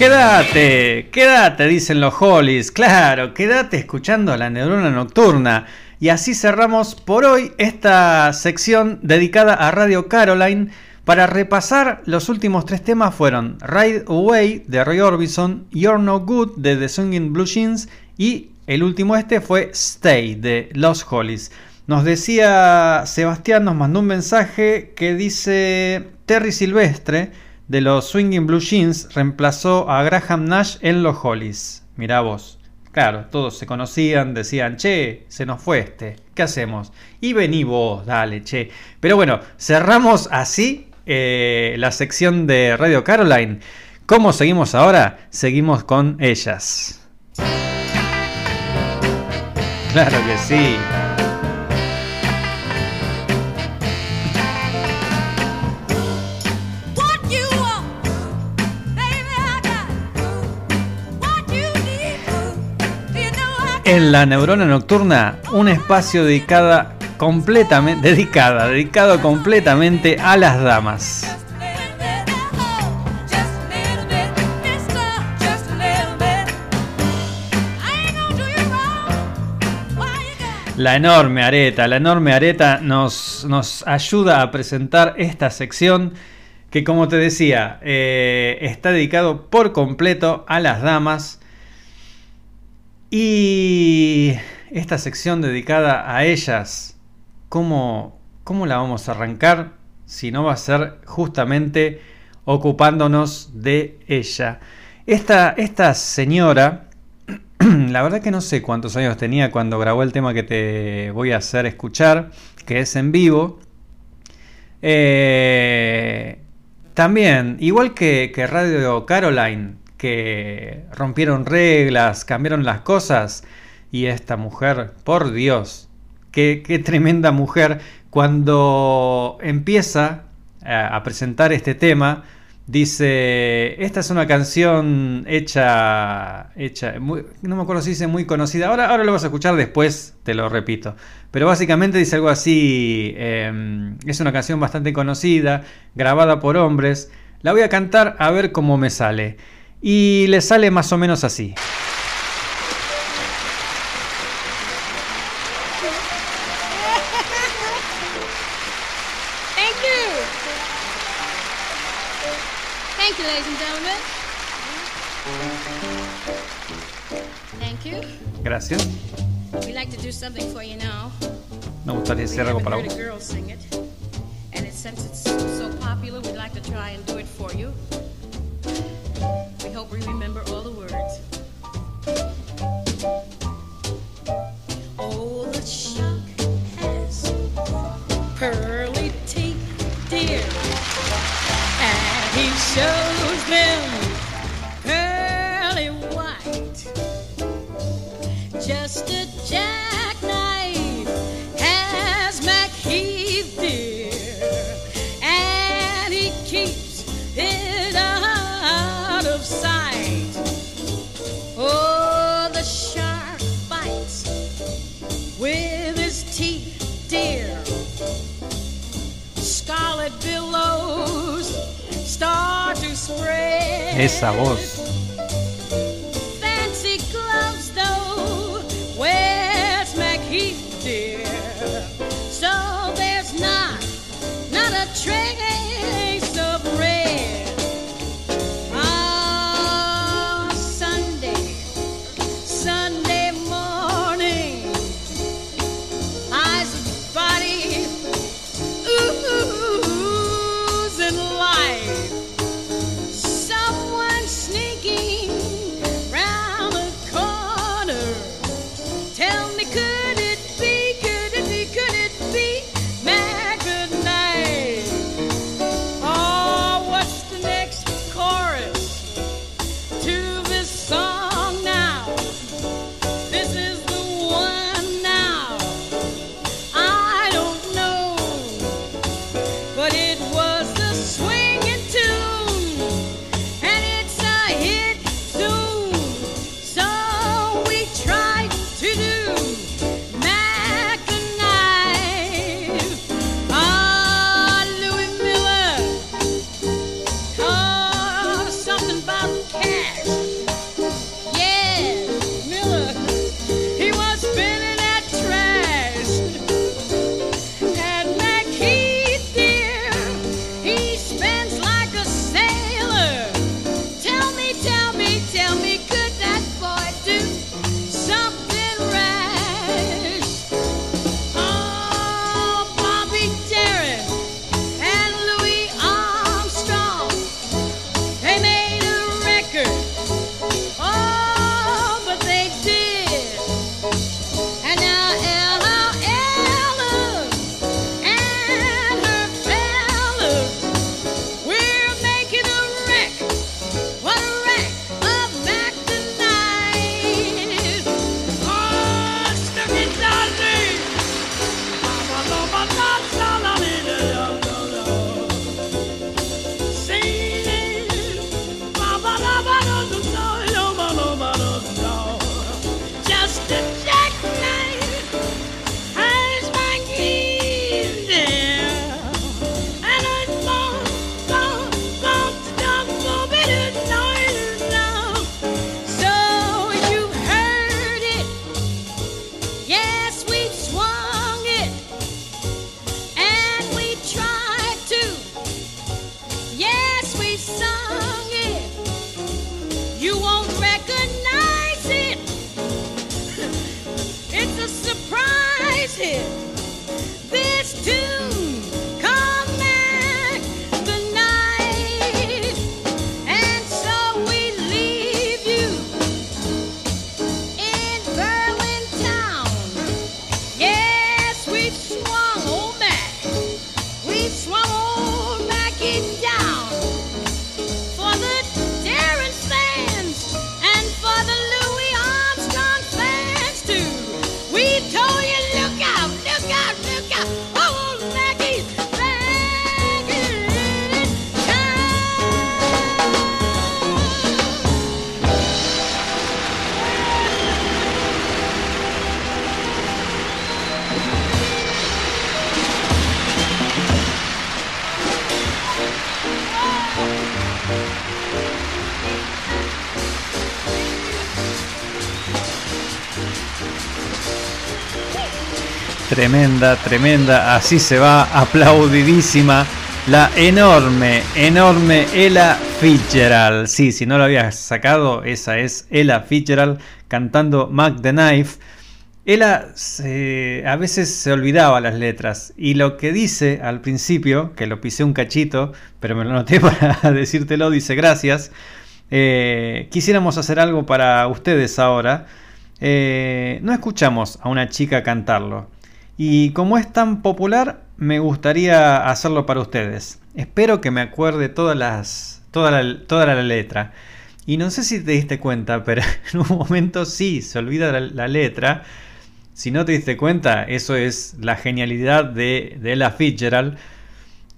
Quédate, quédate, dicen los Hollies. Claro, quédate escuchando la neurona nocturna. Y así cerramos por hoy esta sección dedicada a Radio Caroline. Para repasar, los últimos tres temas fueron Ride Away de Roy Orbison, You're No Good de The Singing Blue Jeans y el último este fue Stay de Los Hollies. Nos decía Sebastián, nos mandó un mensaje que dice Terry Silvestre de los Swinging Blue Jeans reemplazó a Graham Nash en los Hollies. Mirá vos. Claro, todos se conocían, decían, che, se nos fue este, ¿qué hacemos? Y vení vos, dale, che. Pero bueno, cerramos así eh, la sección de Radio Caroline. ¿Cómo seguimos ahora? Seguimos con ellas. Claro que sí. En la neurona nocturna, un espacio dedicada completamente, dedicada, dedicado completamente a las damas. La enorme areta, la enorme areta nos, nos ayuda a presentar esta sección que como te decía, eh, está dedicado por completo a las damas. Y esta sección dedicada a ellas, ¿cómo, cómo la vamos a arrancar? Si no va a ser justamente ocupándonos de ella. Esta, esta señora, la verdad que no sé cuántos años tenía cuando grabó el tema que te voy a hacer escuchar, que es en vivo. Eh, también, igual que, que Radio Caroline, que rompieron reglas, cambiaron las cosas, y esta mujer, por Dios, qué, tremenda mujer, cuando empieza a, a presentar este tema, dice, esta es una canción hecha, hecha muy- no me acuerdo si dice muy conocida, ahora, ahora lo vas a escuchar después, te lo repito, pero básicamente dice algo así, eh, es una canción bastante conocida, grabada por hombres, la voy a cantar a ver cómo me sale, y le sale más o menos así. Thank you. Thank you, ladies and gentlemen. Shows them Esa voz. Tremenda, tremenda. Así se va, aplaudidísima. La enorme, enorme Ella Fitzgerald. Sí, si no lo habías sacado, esa es Ella Fitzgerald cantando Mac the Knife. Ella a veces se olvidaba las letras y lo que dice al principio, que lo pisé un cachito, pero me lo noté para decírtelo, dice gracias. Eh, quisiéramos hacer algo para ustedes ahora. Eh, no escuchamos a una chica cantarlo. Y como es tan popular, me gustaría hacerlo para ustedes. Espero que me acuerde todas las, toda, la, letra. Y no sé si te diste cuenta, pero en un momento sí, se olvida la, la letra. Si no te diste cuenta, eso es la genialidad de, de Ella Fitzgerald,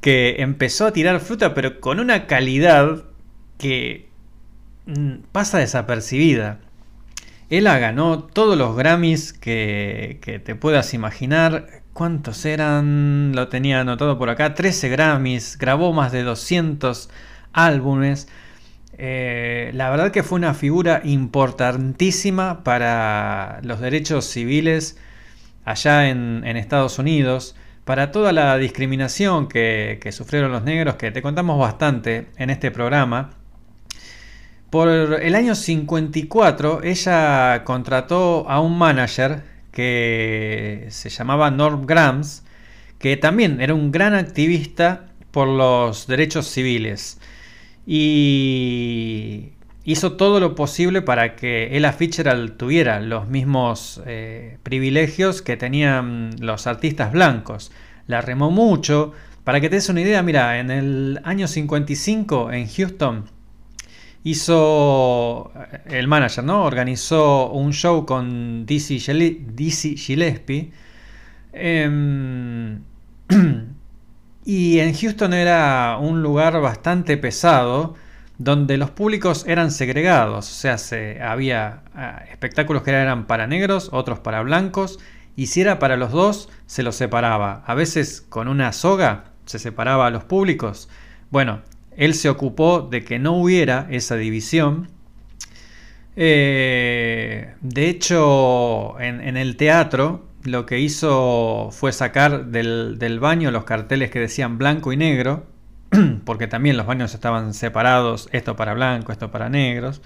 que empezó a tirar fruta, pero con una calidad que mm, pasa desapercibida. Ella ganó todos los Grammys que, te puedas imaginar. ¿Cuántos eran? Lo tenía anotado por acá. 13 Grammys. Grabó más de 200 álbumes. Eh, la verdad que fue una figura importantísima para los derechos civiles allá en, Estados Unidos. Para toda la discriminación que sufrieron los negros, que te contamos bastante en este programa. Por el año 54, ella contrató a un manager que se llamaba Norm Grams, que también era un gran activista por los derechos civiles. Y hizo todo lo posible para que Ella Fitzgerald tuviera los mismos eh, privilegios que tenían los artistas blancos. La remó mucho. Para que te des una idea, mira, en el año 55 en Houston, hizo el manager, ¿no? Organizó un show con Dizzy, Gille- Dizzy Gillespie. Em, y en Houston era un lugar bastante pesado donde los públicos eran segregados, o sea, se, había ah, espectáculos que eran para negros, otros para blancos, y si era para los dos, se los separaba. A veces con una soga se separaba a los públicos. Bueno, él se ocupó de que no hubiera esa división. Eh, de hecho, en, el teatro lo que hizo fue sacar del, del baño los carteles que decían blanco y negro, porque también los baños estaban separados, esto para blanco, esto para negros.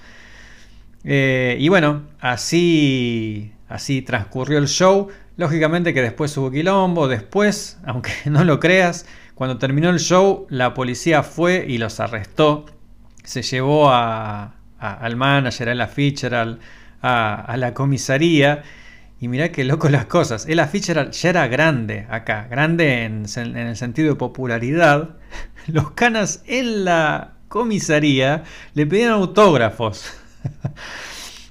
Eh, y bueno, así, así transcurrió el show. Lógicamente que después hubo quilombo, después, aunque no lo creas, cuando terminó el show, la policía fue y los arrestó. Se llevó a, al manager, a la a, la comisaría. Y mirá qué loco las cosas. Ella Fitzgerald ya era grande acá, grande en el sentido de popularidad. Los canas en la comisaría le pedían autógrafos.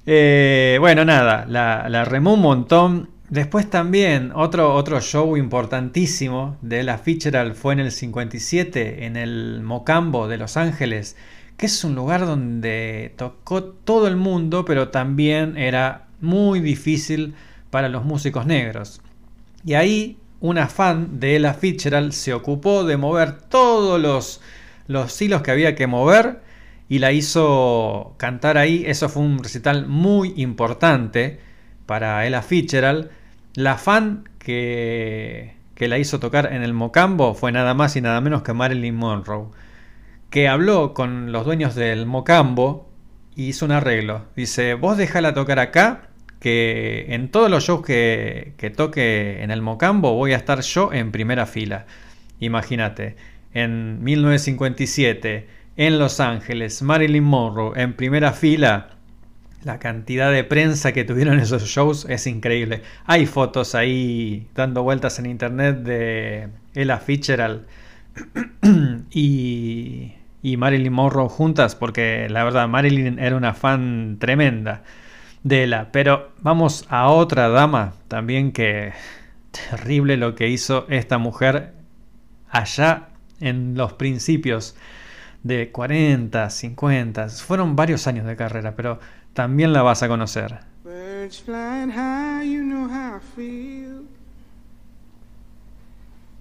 Eh, bueno, nada, la, la remó un montón. Después también otro, otro show importantísimo de la Fitzgerald fue en el 57 en el Mocambo de Los Ángeles, que es un lugar donde tocó todo el mundo, pero también era muy difícil para los músicos negros. Y ahí una fan de Ella Fitzgerald se ocupó de mover todos los, los hilos que había que mover y la hizo cantar ahí. Eso fue un recital muy importante para Ella Fitzgerald. La fan que, que la hizo tocar en el Mocambo fue nada más y nada menos que Marilyn Monroe, que habló con los dueños del Mocambo y hizo un arreglo. Dice, vos déjala tocar acá, que en todos los shows que, que toque en el Mocambo voy a estar yo en primera fila. Imagínate, en 1957, en Los Ángeles, Marilyn Monroe en primera fila. La cantidad de prensa que tuvieron esos shows es increíble. Hay fotos ahí dando vueltas en internet de Ella Fitzgerald y, y Marilyn Monroe juntas, porque la verdad Marilyn era una fan tremenda de Ella. Pero vamos a otra dama también que terrible lo que hizo esta mujer allá en los principios de 40, 50, fueron varios años de carrera, pero también la vas a conocer.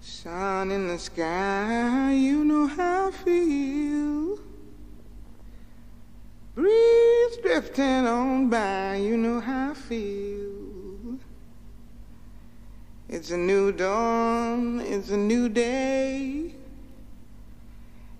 Sun in the sky, you know how I feel. Breeze drifting on by, you know how I feel. It's a new dawn, it's a new day.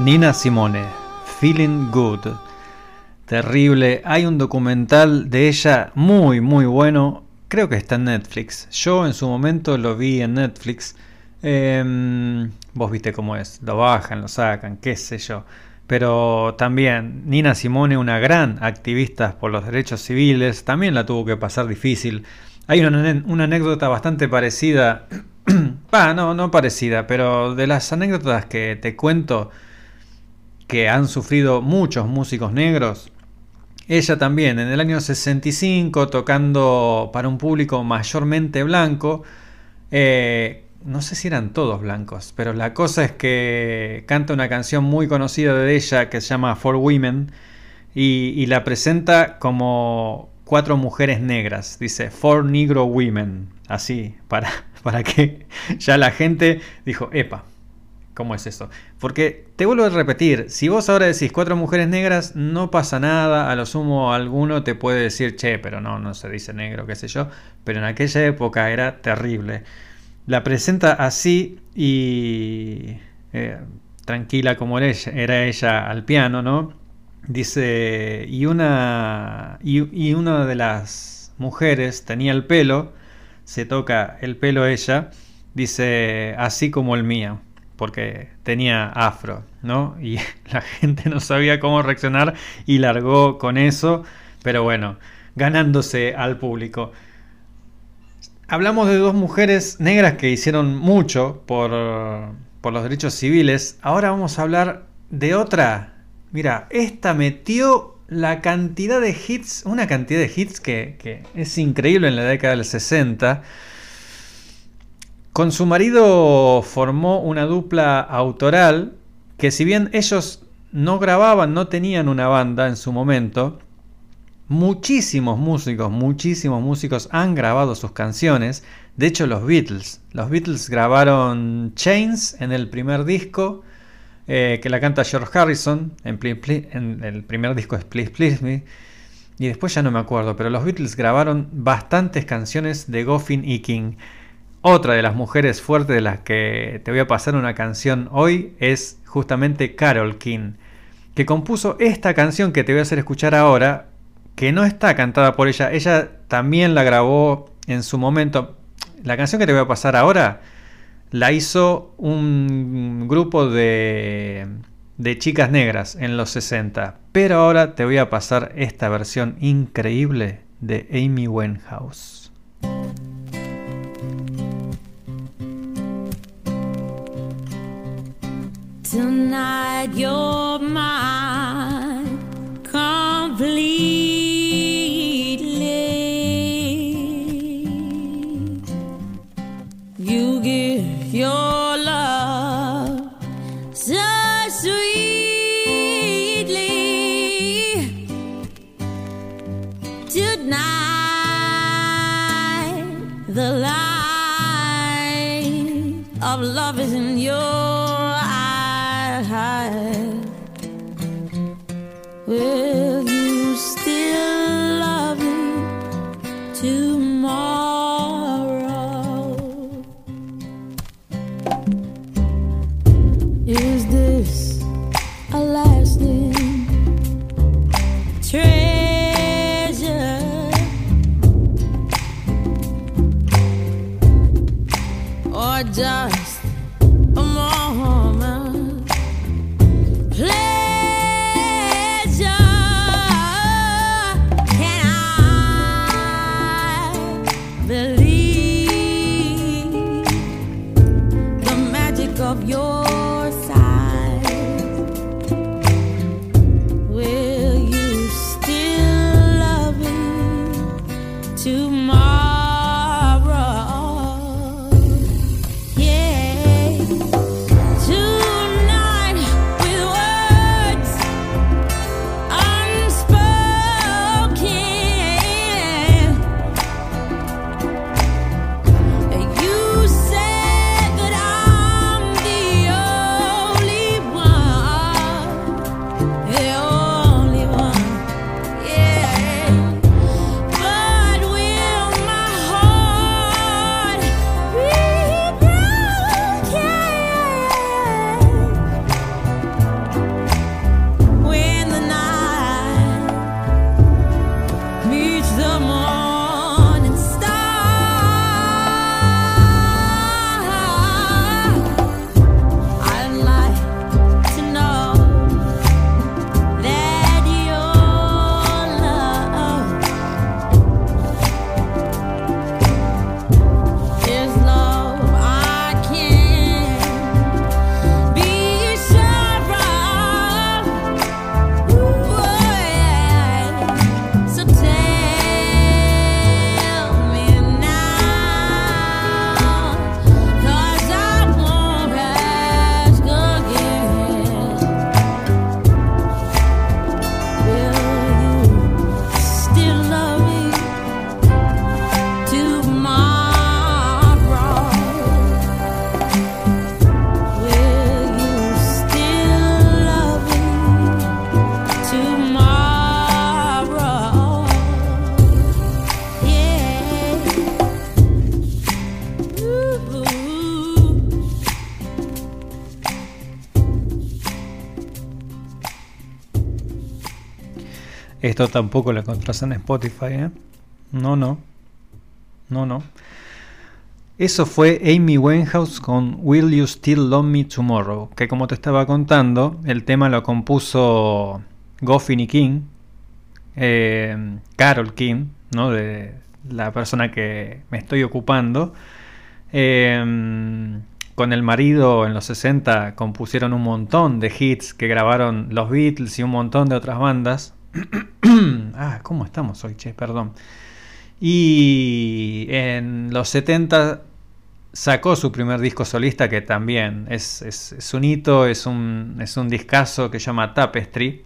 Nina Simone, Feeling Good. Terrible. Hay un documental de ella muy, muy bueno. Creo que está en Netflix. Yo en su momento lo vi en Netflix. Em, vos viste cómo es. Lo bajan, lo sacan, qué sé yo. Pero también Nina Simone, una gran activista por los derechos civiles, también la tuvo que pasar difícil. Hay una, anécdota bastante parecida. Ah, no, no parecida, pero de las anécdotas que te cuento que han sufrido muchos músicos negros. Ella también, en el año 65, tocando para un público mayormente blanco. eh, no sé si eran todos blancos, pero la cosa es que canta una canción muy conocida de ella que se llama For Women y, la presenta como cuatro mujeres negras. Dice Four Negro Women. Así, para, para que ya la gente dijo, epa, ¿Cómo es eso? Porque te vuelvo a repetir, si vos ahora decís cuatro mujeres negras, no pasa nada, a lo sumo alguno te puede decir, che, pero no, no se dice negro, qué sé yo, pero en aquella época era terrible. La presenta así y eh, tranquila como era ella, era ella al piano, ¿no? Dice, y una, y, y una de las mujeres tenía el pelo, se toca el pelo ella, dice, así como el mío porque tenía afro, ¿no? Y la gente no sabía cómo reaccionar y largó con eso, pero bueno, ganándose al público. Hablamos de dos mujeres negras que hicieron mucho por, por los derechos civiles. Ahora vamos a hablar de otra. Mira, esta metió la cantidad de hits, una cantidad de hits que, que es increíble en la década del 60. Con su marido formó una dupla autoral que si bien ellos no grababan, no tenían una banda en su momento, muchísimos músicos, muchísimos músicos han grabado sus canciones. De hecho, los Beatles, los Beatles grabaron Chains en el primer disco, eh, que la canta George Harrison, en, en el primer disco es Please Please Me. Y después ya no me acuerdo, pero los Beatles grabaron bastantes canciones de Goffin y King. Otra de las mujeres fuertes de las que te voy a pasar una canción hoy es justamente Carol King. que compuso esta canción que te voy a hacer escuchar ahora, que no está cantada por ella, ella también la grabó en su momento. La canción que te voy a pasar ahora la hizo un grupo de, de chicas negras en los 60, pero ahora te voy a pasar esta versión increíble de Amy Winehouse. Tonight you're mine completely. Esto tampoco lo encontrás en Spotify, ¿eh? No, no. No, no. Eso fue Amy Winehouse con Will You Still Love Me Tomorrow, que como te estaba contando, el tema lo compuso Goffin y King, eh, Carol King, ¿no? De la persona que me estoy ocupando. Eh, con el marido en los 60 compusieron un montón de hits que grabaron los Beatles y un montón de otras bandas. ah, ¿cómo estamos hoy, che? Perdón. Y en los 70 sacó su primer disco solista que también es, es- un hito, es un, es un discazo que se llama Tapestry.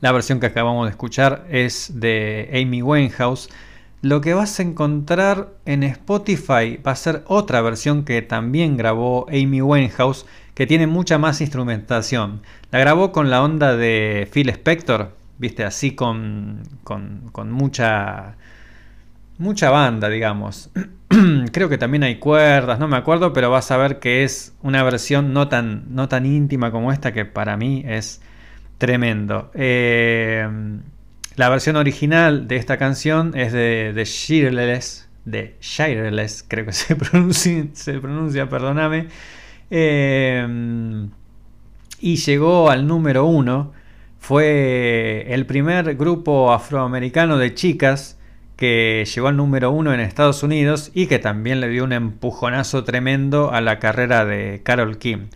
La versión que acabamos de escuchar es de Amy Winehouse. Lo que vas a encontrar en Spotify va a ser otra versión que también grabó Amy Winehouse, que tiene mucha más instrumentación. La grabó con la onda de Phil Spector, viste, así con, con, con mucha, mucha banda, digamos. Creo que también hay cuerdas, no me acuerdo, pero vas a ver que es una versión no tan, no tan íntima como esta, que para mí es Tremendo. Eh, la versión original de esta canción es de, de Shirless, de Shirless, creo que se pronuncia, se pronuncia perdóname. Eh, y llegó al número uno. Fue el primer grupo afroamericano de chicas que llegó al número uno en Estados Unidos y que también le dio un empujonazo tremendo a la carrera de Carol Kim.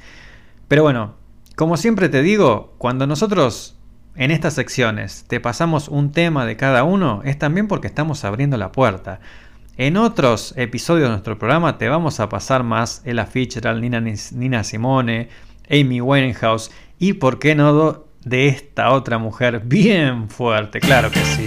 Pero bueno, como siempre te digo, cuando nosotros en estas secciones te pasamos un tema de cada uno, es también porque estamos abriendo la puerta. En otros episodios de nuestro programa te vamos a pasar más Ella Fitzgerald, Nina, Nina Simone, Amy Winehouse y, por qué no, de esta otra mujer bien fuerte, claro que sí.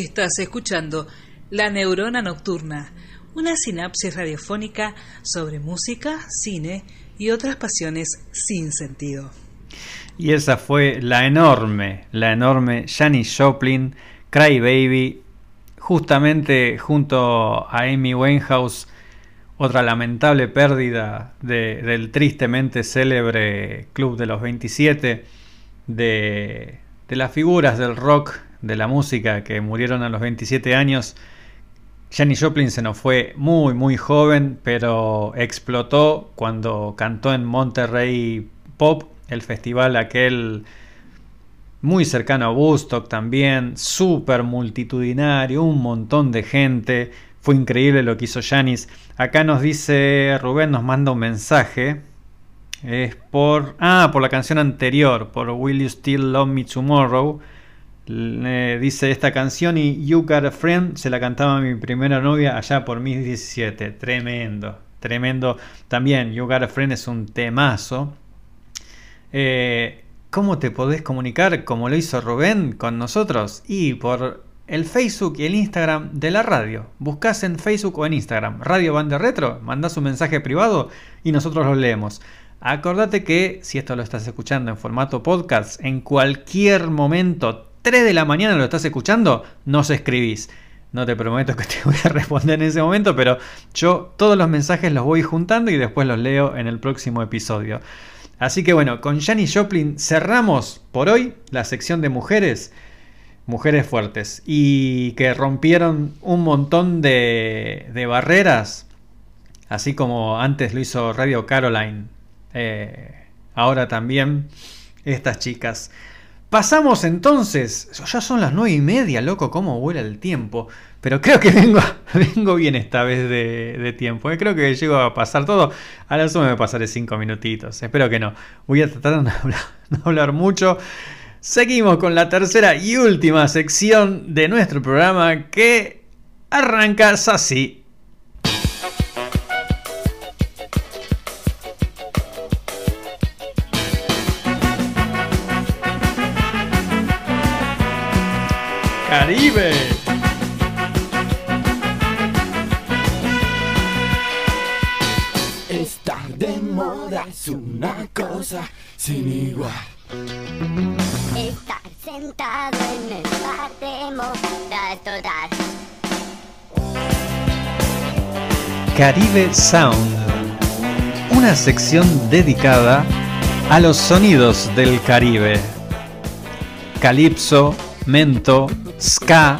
Estás escuchando La Neurona Nocturna, una sinapsis radiofónica sobre música, cine y otras pasiones sin sentido. Y esa fue la enorme, la enorme Janis Joplin, Cry Baby, justamente junto a Amy Winehouse, otra lamentable pérdida de- del tristemente célebre Club de los 27, de, de las figuras del rock, de la música que murieron a los 27 años. Janis Joplin se nos fue muy muy joven, pero explotó cuando cantó en Monterrey Pop, el festival aquel muy cercano a Woodstock también, súper multitudinario, un montón de gente. Fue increíble lo que hizo Janis. Acá nos dice Rubén, nos manda un mensaje. Es por. Ah, por la canción anterior, por Will You Still Love Me Tomorrow. Dice esta canción y You Got a Friend se la cantaba mi primera novia allá por mis 17. Tremendo, tremendo. También You Got a Friend es un temazo. Eh, ¿Cómo te podés comunicar como lo hizo Rubén con nosotros? Y por el Facebook y el Instagram de la radio. Buscás en Facebook o en Instagram Radio Banda Retro, mandás un mensaje privado y nosotros lo leemos. Acordate que si esto lo estás escuchando en formato podcast, en cualquier momento, 3 de la mañana lo estás escuchando, nos escribís. No te prometo que te voy a responder en ese momento, pero yo todos los mensajes los voy juntando y después los leo en el próximo episodio. Así que bueno, con Janis Joplin cerramos por hoy la sección de mujeres, mujeres fuertes, y que rompieron un montón de, de barreras, así como antes lo hizo Radio Caroline, eh, ahora también estas chicas. Pasamos entonces, ya son las nueve y media, loco, cómo vuela el tiempo. Pero creo que vengo, vengo bien esta vez de, tiempo. eh, Creo que llego a pasar todo. A la suma me pasaré cinco minutitos. Espero que no. Voy a tratar de no hablar, no hablar mucho. Seguimos con la tercera y última sección de nuestro programa que arranca así. Caribe. Estar de moda es una cosa sin igual. Estar sentado en el bar de moda total. Caribe Sound, una sección dedicada a los sonidos del Caribe. Calipso, mento, ska.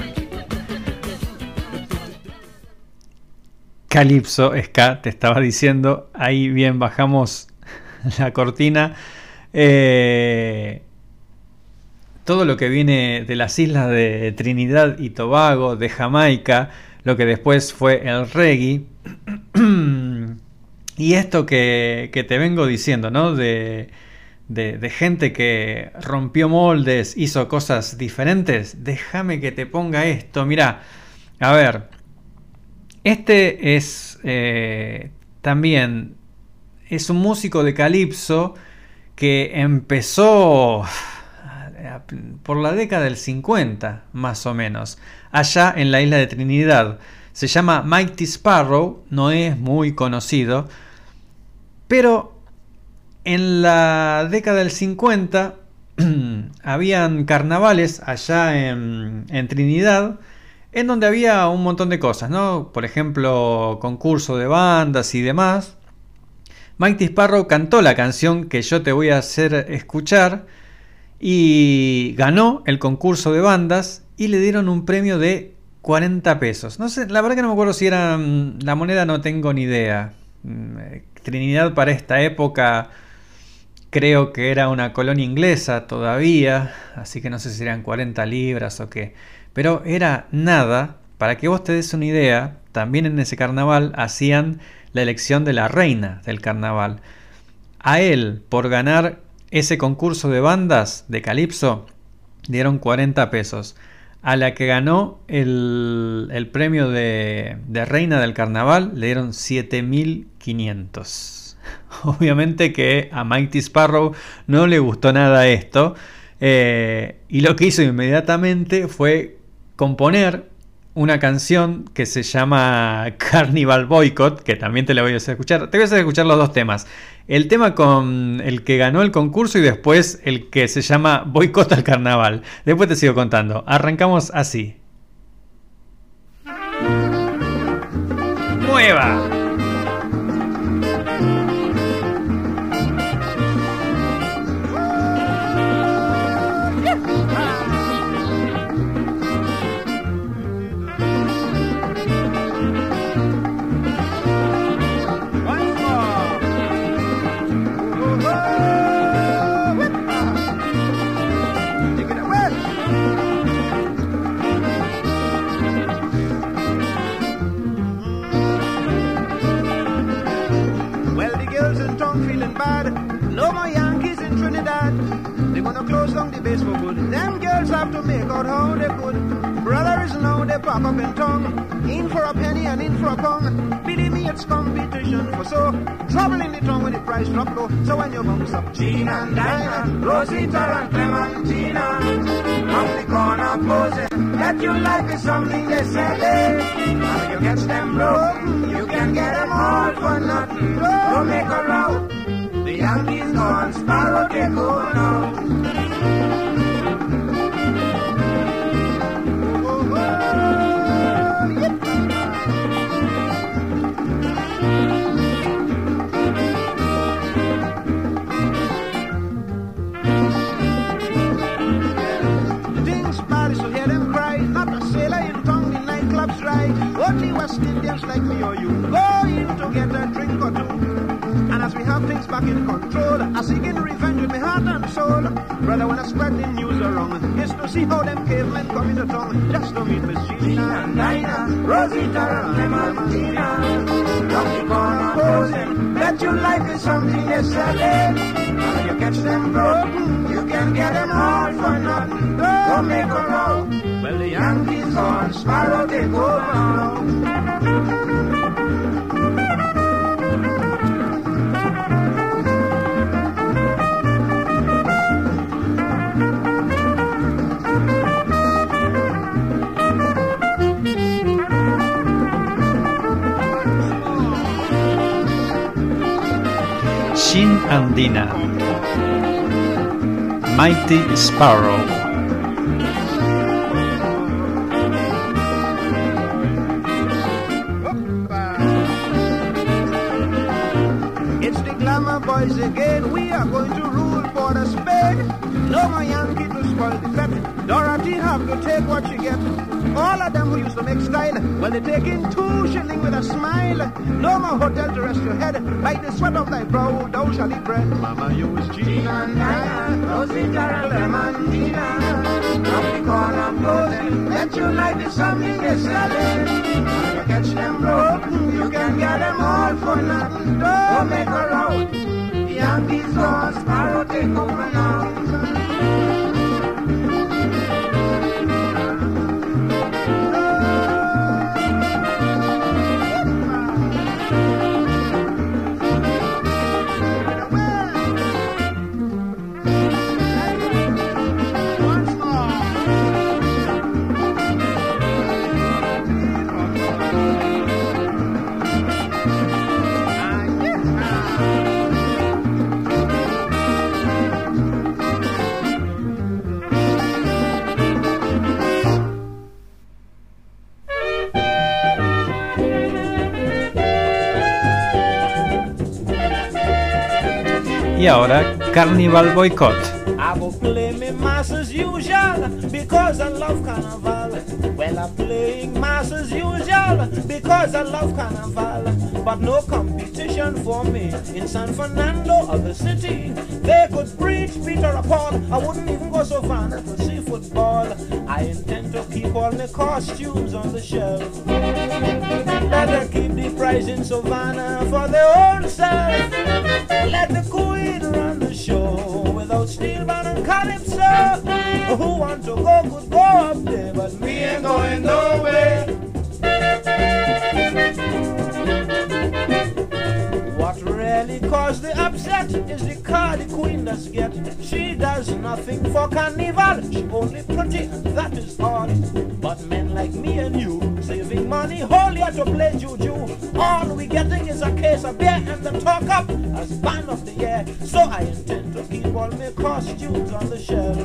Calipso, ska, te estaba diciendo. Ahí bien bajamos la cortina. Eh, todo lo que viene de las islas de Trinidad y Tobago, de Jamaica, lo que después fue el reggae. y esto que, que te vengo diciendo, ¿no? De, de, gente que rompió moldes, hizo cosas diferentes. Déjame que te ponga esto. Mira, a ver. Este es eh, también. Es un músico de calipso que empezó por la década del 50, más o menos, allá en la isla de Trinidad. Se llama Mighty Sparrow, no es muy conocido, pero en la década del 50 habían carnavales allá en, Trinidad, en donde había un montón de cosas, ¿no? Por ejemplo, concurso de bandas y demás. Mighty Sparrow cantó la canción que yo te voy a hacer escuchar y ganó el concurso de bandas y le dieron un premio de 40 pesos. No sé, la verdad que no me acuerdo si era mm, la moneda, no tengo ni idea. Mm, eh, Trinidad para esta época creo que era una colonia inglesa todavía, así que no sé si eran 40 libras o qué. Pero era nada, para que vos te des una idea, también en ese carnaval hacían la elección de la reina del carnaval. A él, por ganar ese concurso de bandas de Calipso, dieron 40 pesos. A la que ganó el, el premio de, de reina del carnaval, le dieron 7500. Obviamente que a Mighty Sparrow no le gustó nada esto. eh, y lo que hizo inmediatamente fue componer una canción que se llama Carnival Boycott, que también te la voy a hacer escuchar. Te voy a hacer escuchar los dos temas. El tema con el que ganó el concurso y después el que se llama Boicot al Carnaval. Después te sigo contando. Arrancamos así. Mueva. Girls have to make out how they could. Brother is now they pack up in tongue. In for a penny and in for a pound. Believe me, it's competition for so. Trouble in the tongue when the price drop low. So when you bounce up, Gina and Dinah, Rosita and Clementina. Round the corner posing that you like is something they sell eh? it. And when you catch them broke, you can get them all for nothing. Don't make a row. The Yankees gone, Sparrow over now. West Indians like me or you go in to get a drink or two. And as we have things back in control, I seeking revenge with my heart and soul. Brother, when I spread the news around, it's to see how them cavemen come in into town. Just to meet Miss Gina and Dinah, Rosita and Clementina. The corner posing, that your life is something selling. And you catch them broken, you can get them all for nothing. Don't make a row. Well, the Yankees on Sparrow, they go now. Andina. Mighty Sparrow. Of them who used to make style, well, they take in two shilling with a smile. No more hotel to rest your head. By the sweat of thy brow, thou shalt eat bread. Mama, you is Gina and Nina, Rosita and Clementina. From the corner posing, that your life is something they're selling. You catch them broken, you can get them all for nothing. Don't make a row. The Yankees gone, Sparrow take over now. Y ahora Carnival Boycott. I will play me mass as usual because I love carnival. Well, I'm playing mass as usual because I love carnival. But no competition for me in San Fernando or the city. They could preach Peter or Paul. I wouldn't even go so far to see football. I intend to keep all my costumes on the shelf. Better keep the prize in Savannah for their own self. Let the queen run the show without steel band and calypso. Who want to go could go up there, but me ain't going nowhere. What really caused the upset is the car the queen does get. She does nothing for carnival, she only pretty, and that is all. But men like me and you, saving money whole year to play juju. Getting is a case of beer and the talk up as band of the year. So I intend to keep all my costumes on the shelf.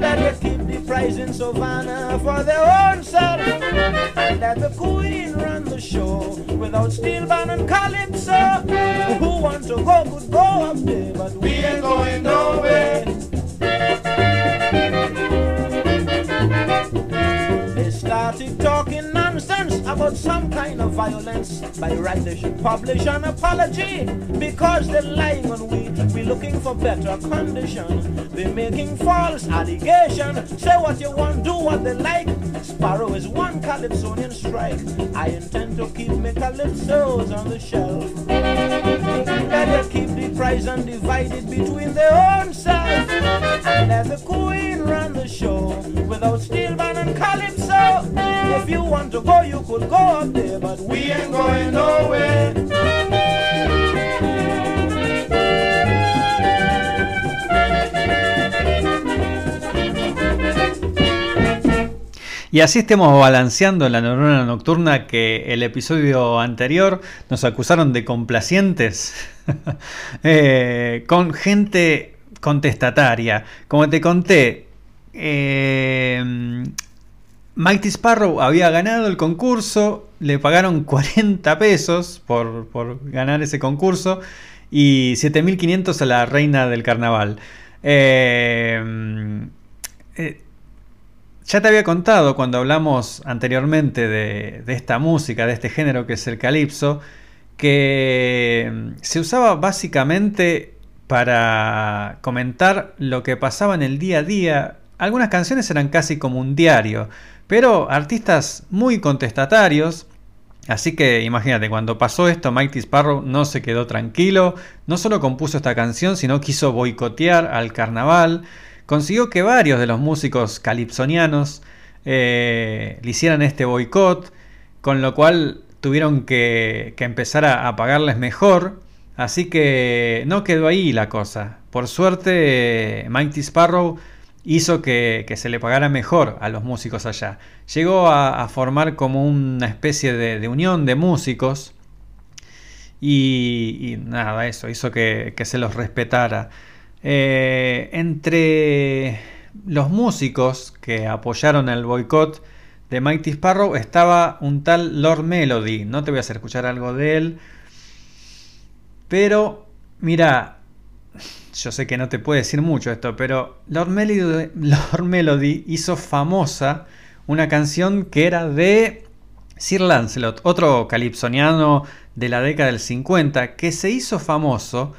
Let me keep the prize in Savannah for their own self. And let the queen run the show without steel band and calypso. Who wants to go could go up there, but we ain't going nowhere. Some kind of violence. By right, they should publish an apology because they're lying on we. We looking for better condition. They're making false allegation. Say what you want, do what they like. Sparrow is one Calypsonian strike. I intend to keep my Calypsos on the shelf. Better keep the prize undivided between their own self. as a queen we ain't going nowhere. Y así estemos balanceando la neurona nocturna que el episodio anterior nos acusaron de complacientes eh, con gente contestataria. Como te conté, eh, Mighty Sparrow había ganado el concurso, le pagaron 40 pesos por, por ganar ese concurso y 7.500 a la reina del carnaval. Eh, eh, ya te había contado cuando hablamos anteriormente de, de esta música, de este género que es el calipso, que mm, se usaba básicamente para comentar lo que pasaba en el día a día. Algunas canciones eran casi como un diario, pero artistas muy contestatarios. Así que imagínate, cuando pasó esto, Mighty Sparrow no se quedó tranquilo, no solo compuso esta canción, sino quiso boicotear al carnaval consiguió que varios de los músicos calipsonianos eh, le hicieran este boicot, con lo cual tuvieron que, que empezar a, pagarles mejor. Así que no quedó ahí la cosa. Por suerte, Mighty Sparrow hizo que, se le pagara mejor a los músicos allá. Llegó a, formar como una especie de, unión de músicos. Y, y, nada, eso hizo que, que se los respetara. Eh, entre los músicos que apoyaron el boicot de Mighty Sparrow estaba un tal Lord Melody. No te voy a hacer escuchar algo de él. Pero, mira, yo sé que no te puede decir mucho esto, pero Lord Melody, Lord Melody hizo famosa una canción que era de Sir Lancelot, otro calipsoniano de la década del 50, que se hizo famoso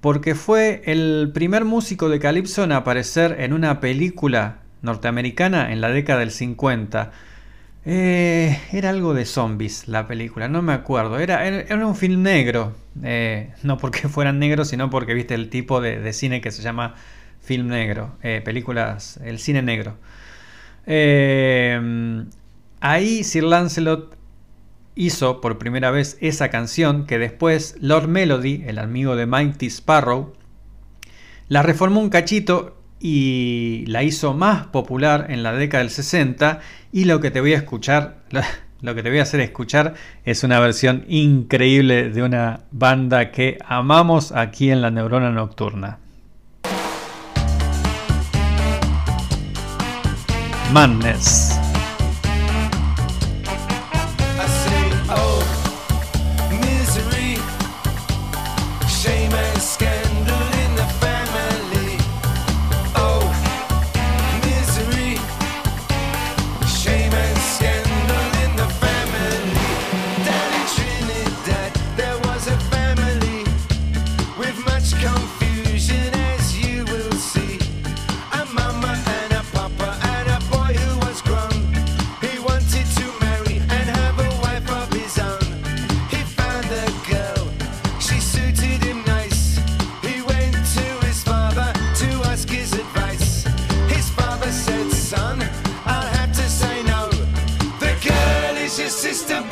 porque fue el primer músico de Calypso en aparecer en una película norteamericana en la década del 50. Eh, era algo de zombies la película, no me acuerdo. Era, era un film negro. Eh, no porque fueran negros, sino porque viste el tipo de, cine que se llama film negro. Eh, películas, el cine negro. Eh, ahí Sir Lancelot hizo por primera vez esa canción que después Lord Melody, el amigo de Mighty Sparrow, la reformó un cachito y la hizo más popular en la década del 60 y lo que te voy a escuchar, lo que te voy a hacer escuchar es una versión increíble de una banda que amamos aquí en la Neurona Nocturna. Madness.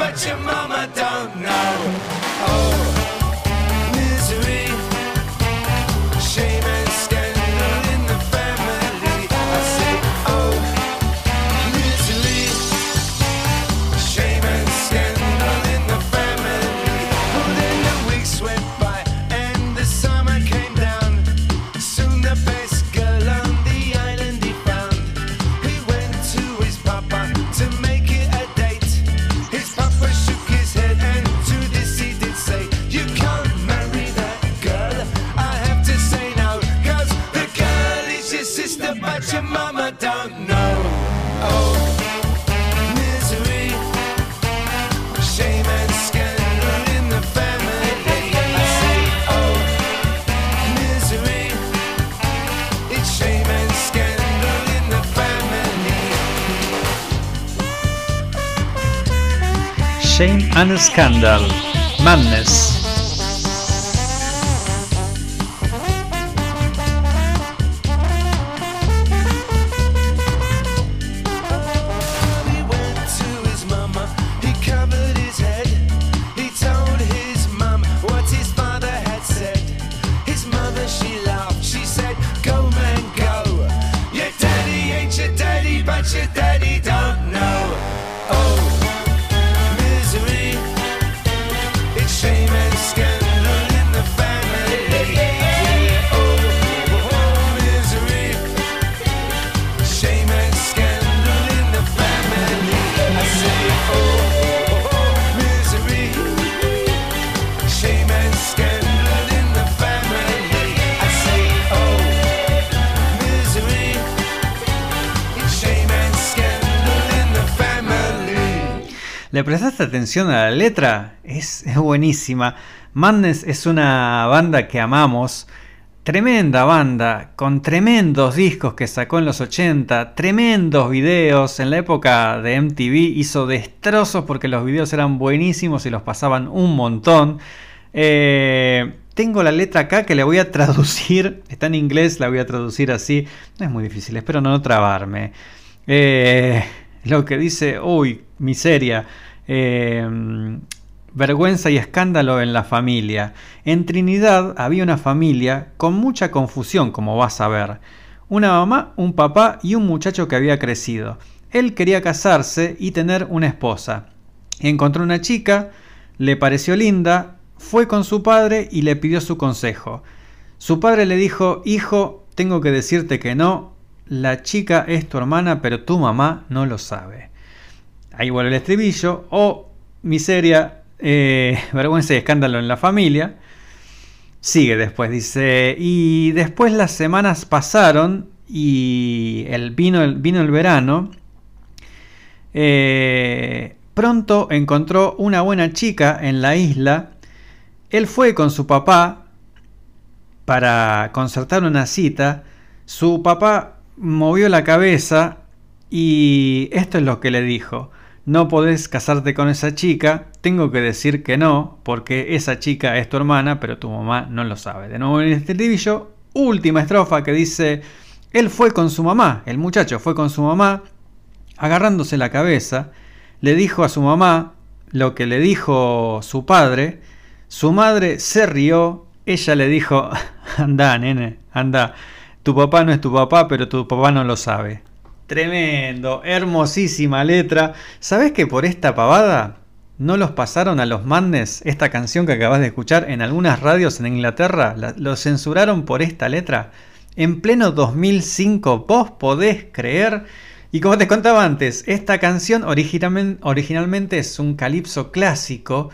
but your mama don't know. And Scandal, Madness. A la letra? Es, buenísima. Madness es una banda que amamos. Tremenda banda, con tremendos discos que sacó en los 80, tremendos videos. En la época de MTV hizo destrozos porque los videos eran buenísimos y los pasaban un montón. Eh, tengo la letra acá que le voy a traducir. Está en inglés, la voy a traducir así. No es muy difícil, espero no trabarme. Eh, lo que dice, uy, miseria. Eh, vergüenza y escándalo en la familia. En Trinidad había una familia con mucha confusión, como vas a ver. Una mamá, un papá y un muchacho que había crecido. Él quería casarse y tener una esposa. Encontró una chica, le pareció linda, fue con su padre y le pidió su consejo. Su padre le dijo, hijo, tengo que decirte que no, la chica es tu hermana, pero tu mamá no lo sabe. Ahí vuelve el estribillo, o miseria, eh, vergüenza y escándalo en la familia. Sigue después, dice, y después las semanas pasaron y el, vino, el, vino el verano. Eh, pronto encontró una buena chica en la isla. Él fue con su papá para concertar una cita. Su papá movió la cabeza y esto es lo que le dijo. No podés casarte con esa chica, tengo que decir que no, porque esa chica es tu hermana, pero tu mamá no lo sabe. De nuevo en este estribillo, última estrofa que dice, él fue con su mamá, el muchacho fue con su mamá, agarrándose la cabeza, le dijo a su mamá lo que le dijo su padre, su madre se rió, ella le dijo, anda, nene, anda, tu papá no es tu papá, pero tu papá no lo sabe. Tremendo, hermosísima letra. ¿Sabes que por esta pavada no los pasaron a los Mandes esta canción que acabas de escuchar en algunas radios en Inglaterra? La, lo censuraron por esta letra. En pleno 2005, ¿vos podés creer? Y como te contaba antes, esta canción originalmente, originalmente es un calipso clásico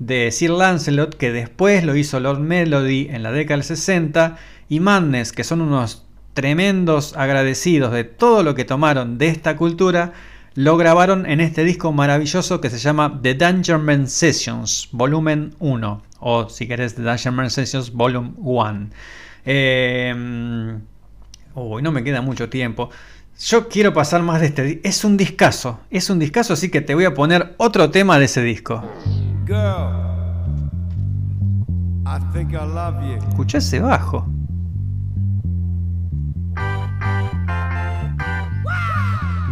de Sir Lancelot que después lo hizo Lord Melody en la década del 60 y Madness, que son unos tremendos agradecidos de todo lo que tomaron de esta cultura, lo grabaron en este disco maravilloso que se llama The Dangerman Sessions, volumen 1, o si querés The Dangerman Sessions, volume 1. Eh, uy, no me queda mucho tiempo. Yo quiero pasar más de este disco. Es un discazo, es un discazo, así que te voy a poner otro tema de ese disco. Girl, I think I love you. Escucha ese bajo.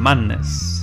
Madness.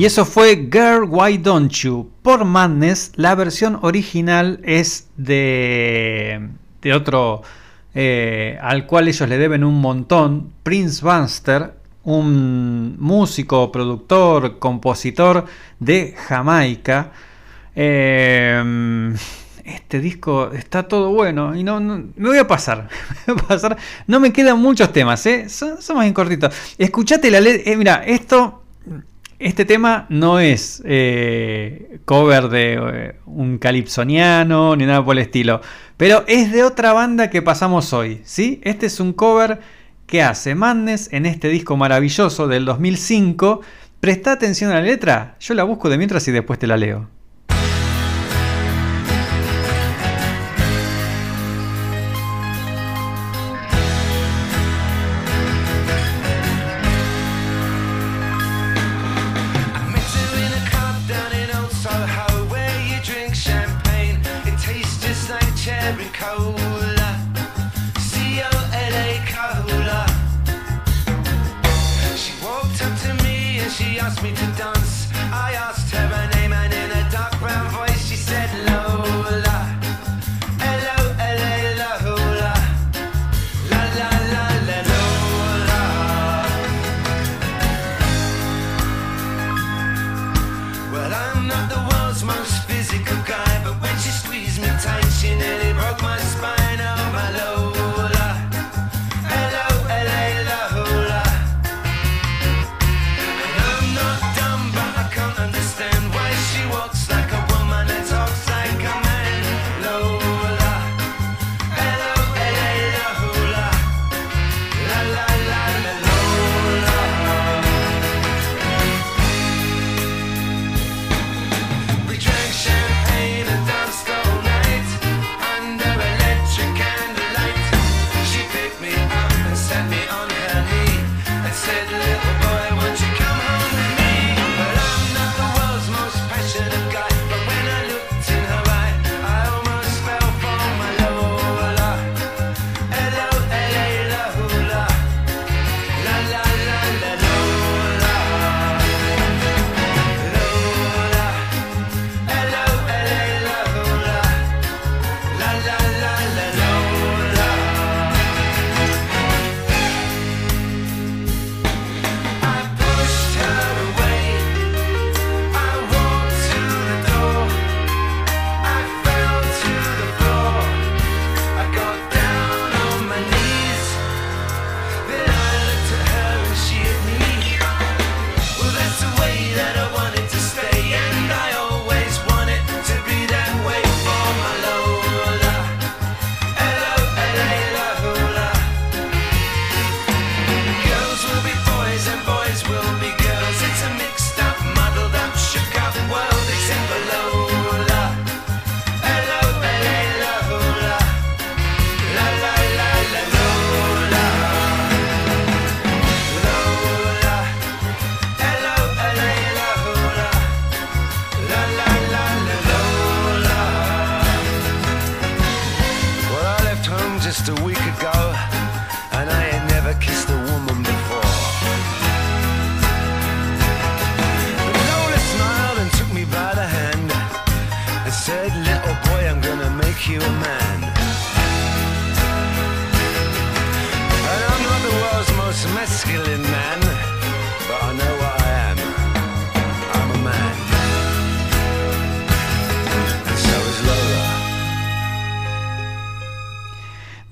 Y eso fue Girl Why Don't You por Madness. La versión original es de, de otro eh, al cual ellos le deben un montón, Prince Buster, un músico, productor, compositor de Jamaica. Eh, este disco está todo bueno y no, me voy a pasar. No me quedan muchos temas, ¿eh? son, son más cortitos. Escuchate la letra, mira, esto, este tema no es eh, cover de eh, un calipsoniano ni nada por el estilo, pero es de otra banda que pasamos hoy, ¿sí? Este es un cover que hace Madness en este disco maravilloso del 2005. Presta atención a la letra, yo la busco de mientras y después te la leo.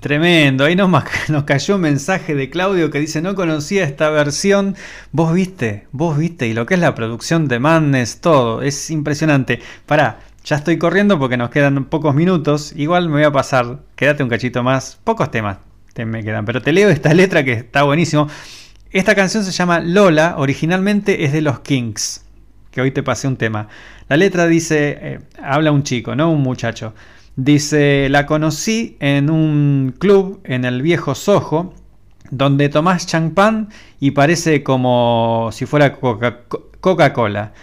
Tremendo, ahí nos, nos cayó un mensaje de Claudio que dice no conocía esta versión, vos viste, vos viste, y lo que es la producción de Madness, todo, es impresionante. Pará, ya estoy corriendo porque nos quedan pocos minutos, igual me voy a pasar, quédate un cachito más, pocos temas te me quedan, pero te leo esta letra que está buenísimo. Esta canción se llama Lola, originalmente es de los Kings, que hoy te pasé un tema. La letra dice, eh, habla un chico, ¿no? Un muchacho. Dice, la conocí en un club en el viejo Soho, donde tomás champán y parece como si fuera Coca- Coca-Cola.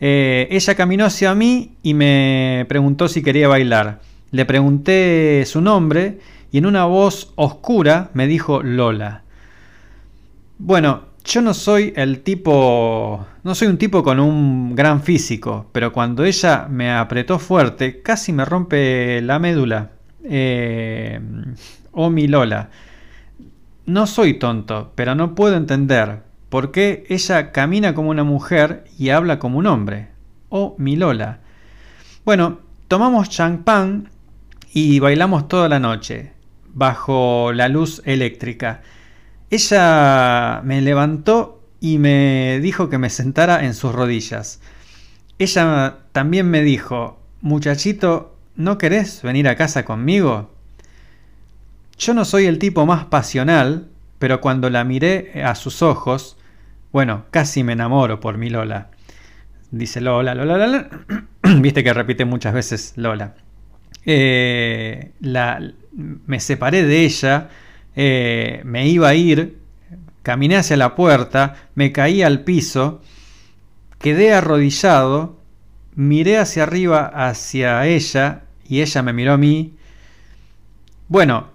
Eh, ella caminó hacia mí y me preguntó si quería bailar. Le pregunté su nombre y en una voz oscura me dijo Lola. Bueno, Yo no soy el tipo... No soy un tipo con un gran físico, pero cuando ella me apretó fuerte, casi me rompe la médula. Eh, oh, mi Lola. No soy tonto, pero no puedo entender por qué ella camina como una mujer y habla como un hombre. Oh, mi Lola. Bueno, tomamos champán y bailamos toda la noche, bajo la luz eléctrica. Ella me levantó y me dijo que me sentara en sus rodillas. Ella también me dijo, muchachito, ¿no querés venir a casa conmigo? Yo no soy el tipo más pasional, pero cuando la miré a sus ojos, bueno, casi me enamoro por mi Lola. Dice Lola, Lola, Lola. Viste que repite muchas veces Lola. Eh, la, me separé de ella, eh, me iba a ir, caminé hacia la puerta, me caí al piso, quedé arrodillado, miré hacia arriba hacia ella y ella me miró a mí. Bueno,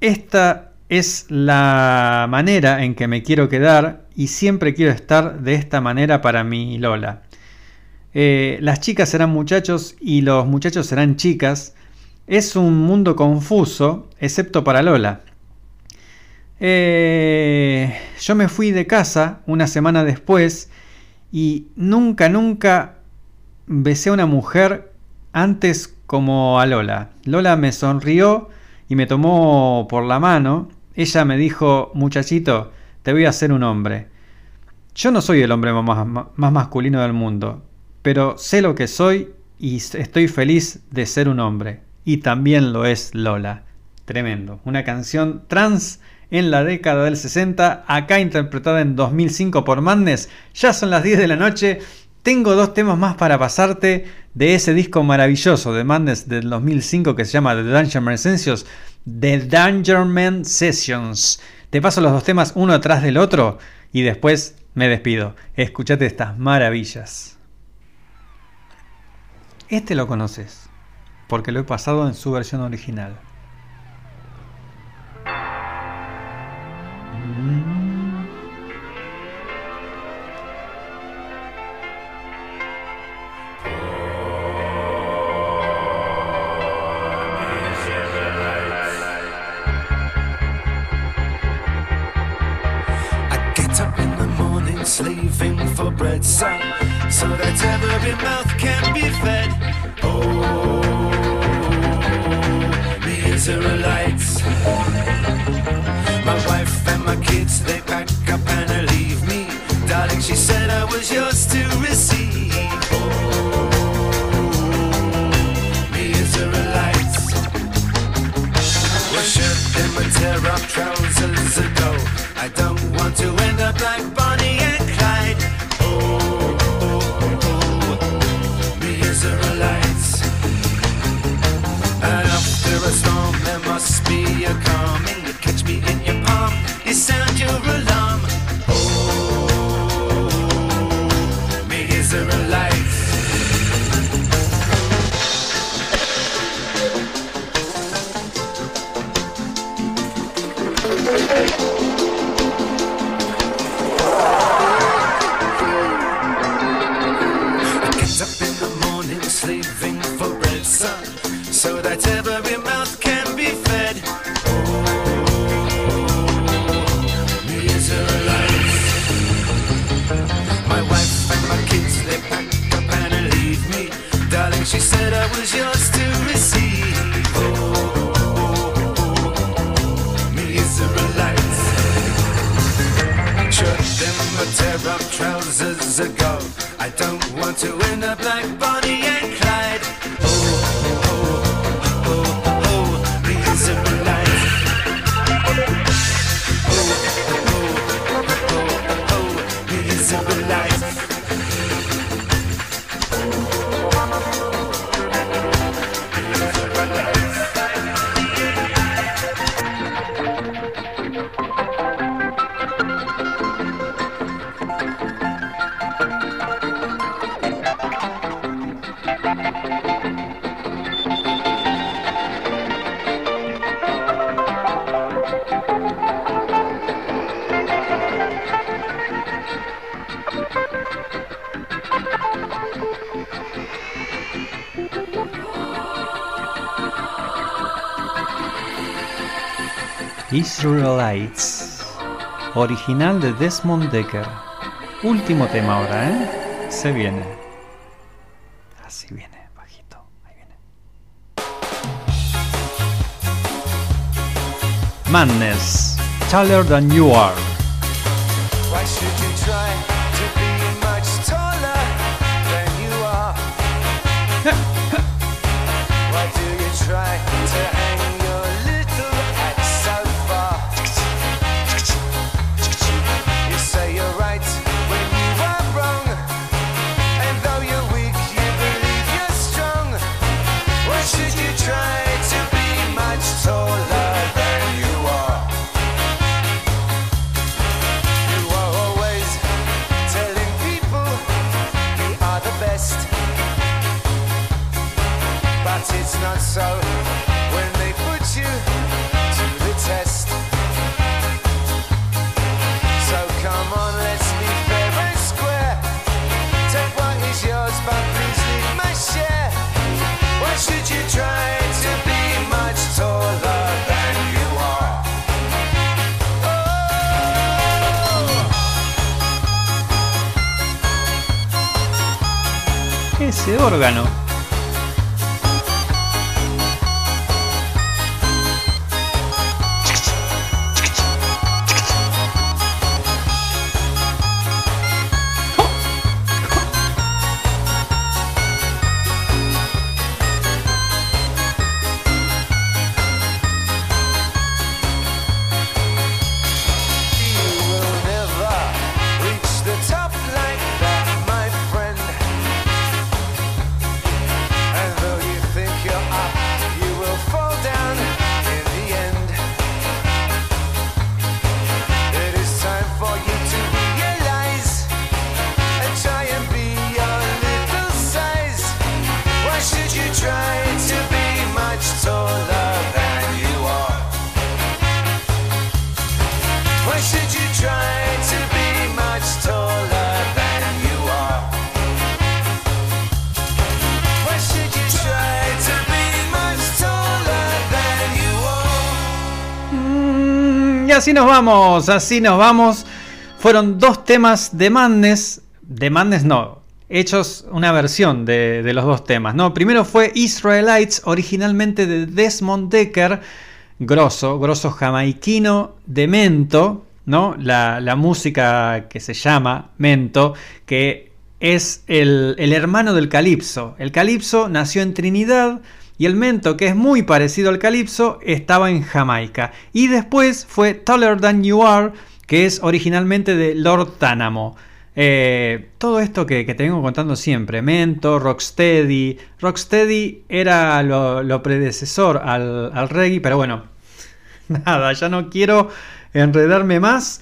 esta es la manera en que me quiero quedar y siempre quiero estar de esta manera para mi Lola. Eh, las chicas serán muchachos y los muchachos serán chicas. Es un mundo confuso, excepto para Lola. Eh, yo me fui de casa una semana después y nunca, nunca besé a una mujer antes como a Lola. Lola me sonrió y me tomó por la mano. Ella me dijo, muchachito, te voy a hacer un hombre. Yo no soy el hombre más, más masculino del mundo, pero sé lo que soy y estoy feliz de ser un hombre. Y también lo es Lola. Tremendo. Una canción trans en la década del 60, acá interpretada en 2005 por Madness. Ya son las 10 de la noche. Tengo dos temas más para pasarte de ese disco maravilloso de Madness del 2005 que se llama The Dangerman Sessions. The Dangerman Sessions. Te paso los dos temas uno atrás del otro y después me despido. Escuchate estas maravillas. Este lo conoces, porque lo he pasado en su versión original. Israelites, original de Desmond Decker. Último tema ahora, ¿eh? Se viene. Así viene. Madness, taller than you are. Así nos vamos, así nos vamos. Fueron dos temas de Madness, de Madness no, hechos una versión de, los dos temas. ¿no? Primero fue Israelites, originalmente de Desmond Decker, grosso, grosso jamaiquino de Mento, ¿no? La, la música que se llama Mento, que es el, el hermano del calipso. El calipso nació en Trinidad y el mento, que es muy parecido al calipso, estaba en Jamaica. Y después fue Taller Than You Are, que es originalmente de Lord Tánamo. Eh, todo esto que, te vengo contando siempre, Mento, Rocksteady. Rocksteady era lo, lo predecesor al, al reggae, pero bueno, nada, ya no quiero enredarme más.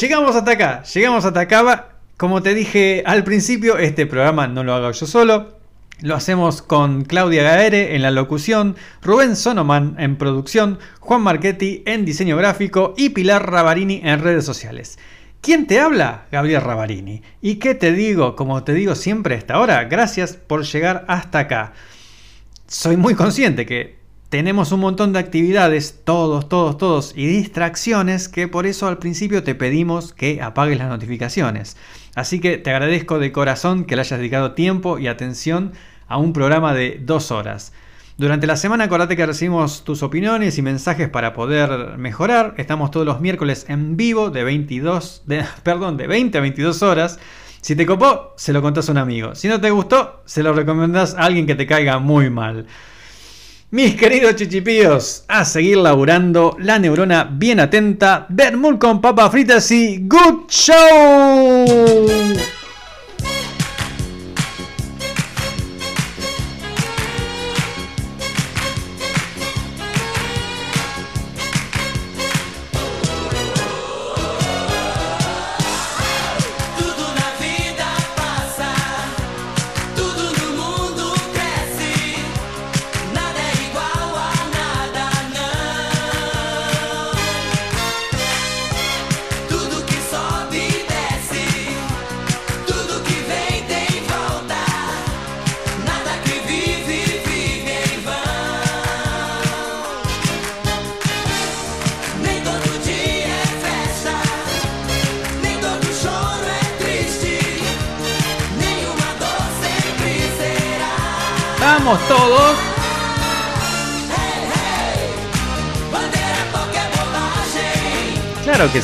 Llegamos hasta acá, llegamos hasta acá. Como te dije al principio, este programa no lo hago yo solo. Lo hacemos con Claudia Gaere en la locución, Rubén Sonoman en producción, Juan Marchetti en diseño gráfico y Pilar Ravarini en redes sociales. ¿Quién te habla? Gabriel Ravarini. ¿Y qué te digo? Como te digo siempre a esta hora, gracias por llegar hasta acá. Soy muy consciente que tenemos un montón de actividades, todos, todos, todos, y distracciones que por eso al principio te pedimos que apagues las notificaciones. Así que te agradezco de corazón que le hayas dedicado tiempo y atención a un programa de dos horas. Durante la semana acordate que recibimos tus opiniones y mensajes para poder mejorar. Estamos todos los miércoles en vivo de 22, de, perdón, de 20 a 22 horas. Si te copó, se lo contás a un amigo. Si no te gustó, se lo recomendás a alguien que te caiga muy mal. Mis queridos chichipíos, a seguir laburando la neurona bien atenta, Bermul con papas fritas y Good Show.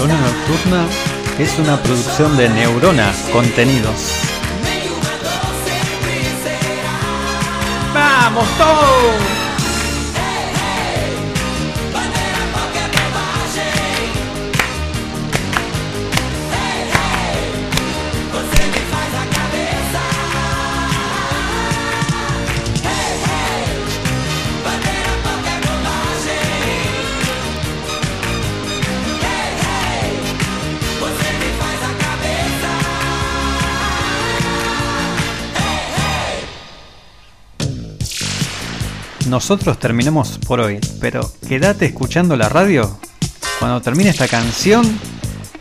Corona Nocturna es una producción de Neurona Contenidos. ¡Vamos todos! nosotros terminamos por hoy, pero quédate escuchando la radio. Cuando termine esta canción,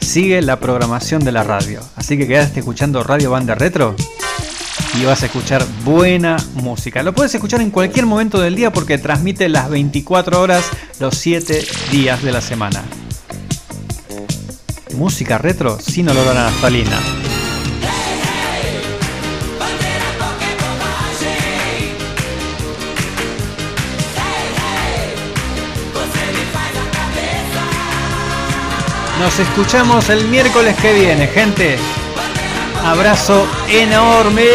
sigue la programación de la radio. Así que quedaste escuchando Radio Banda Retro y vas a escuchar buena música. Lo puedes escuchar en cualquier momento del día porque transmite las 24 horas los 7 días de la semana. Música retro sin olor a naftalina. Nos escuchamos el miércoles que viene, gente. Abrazo enorme.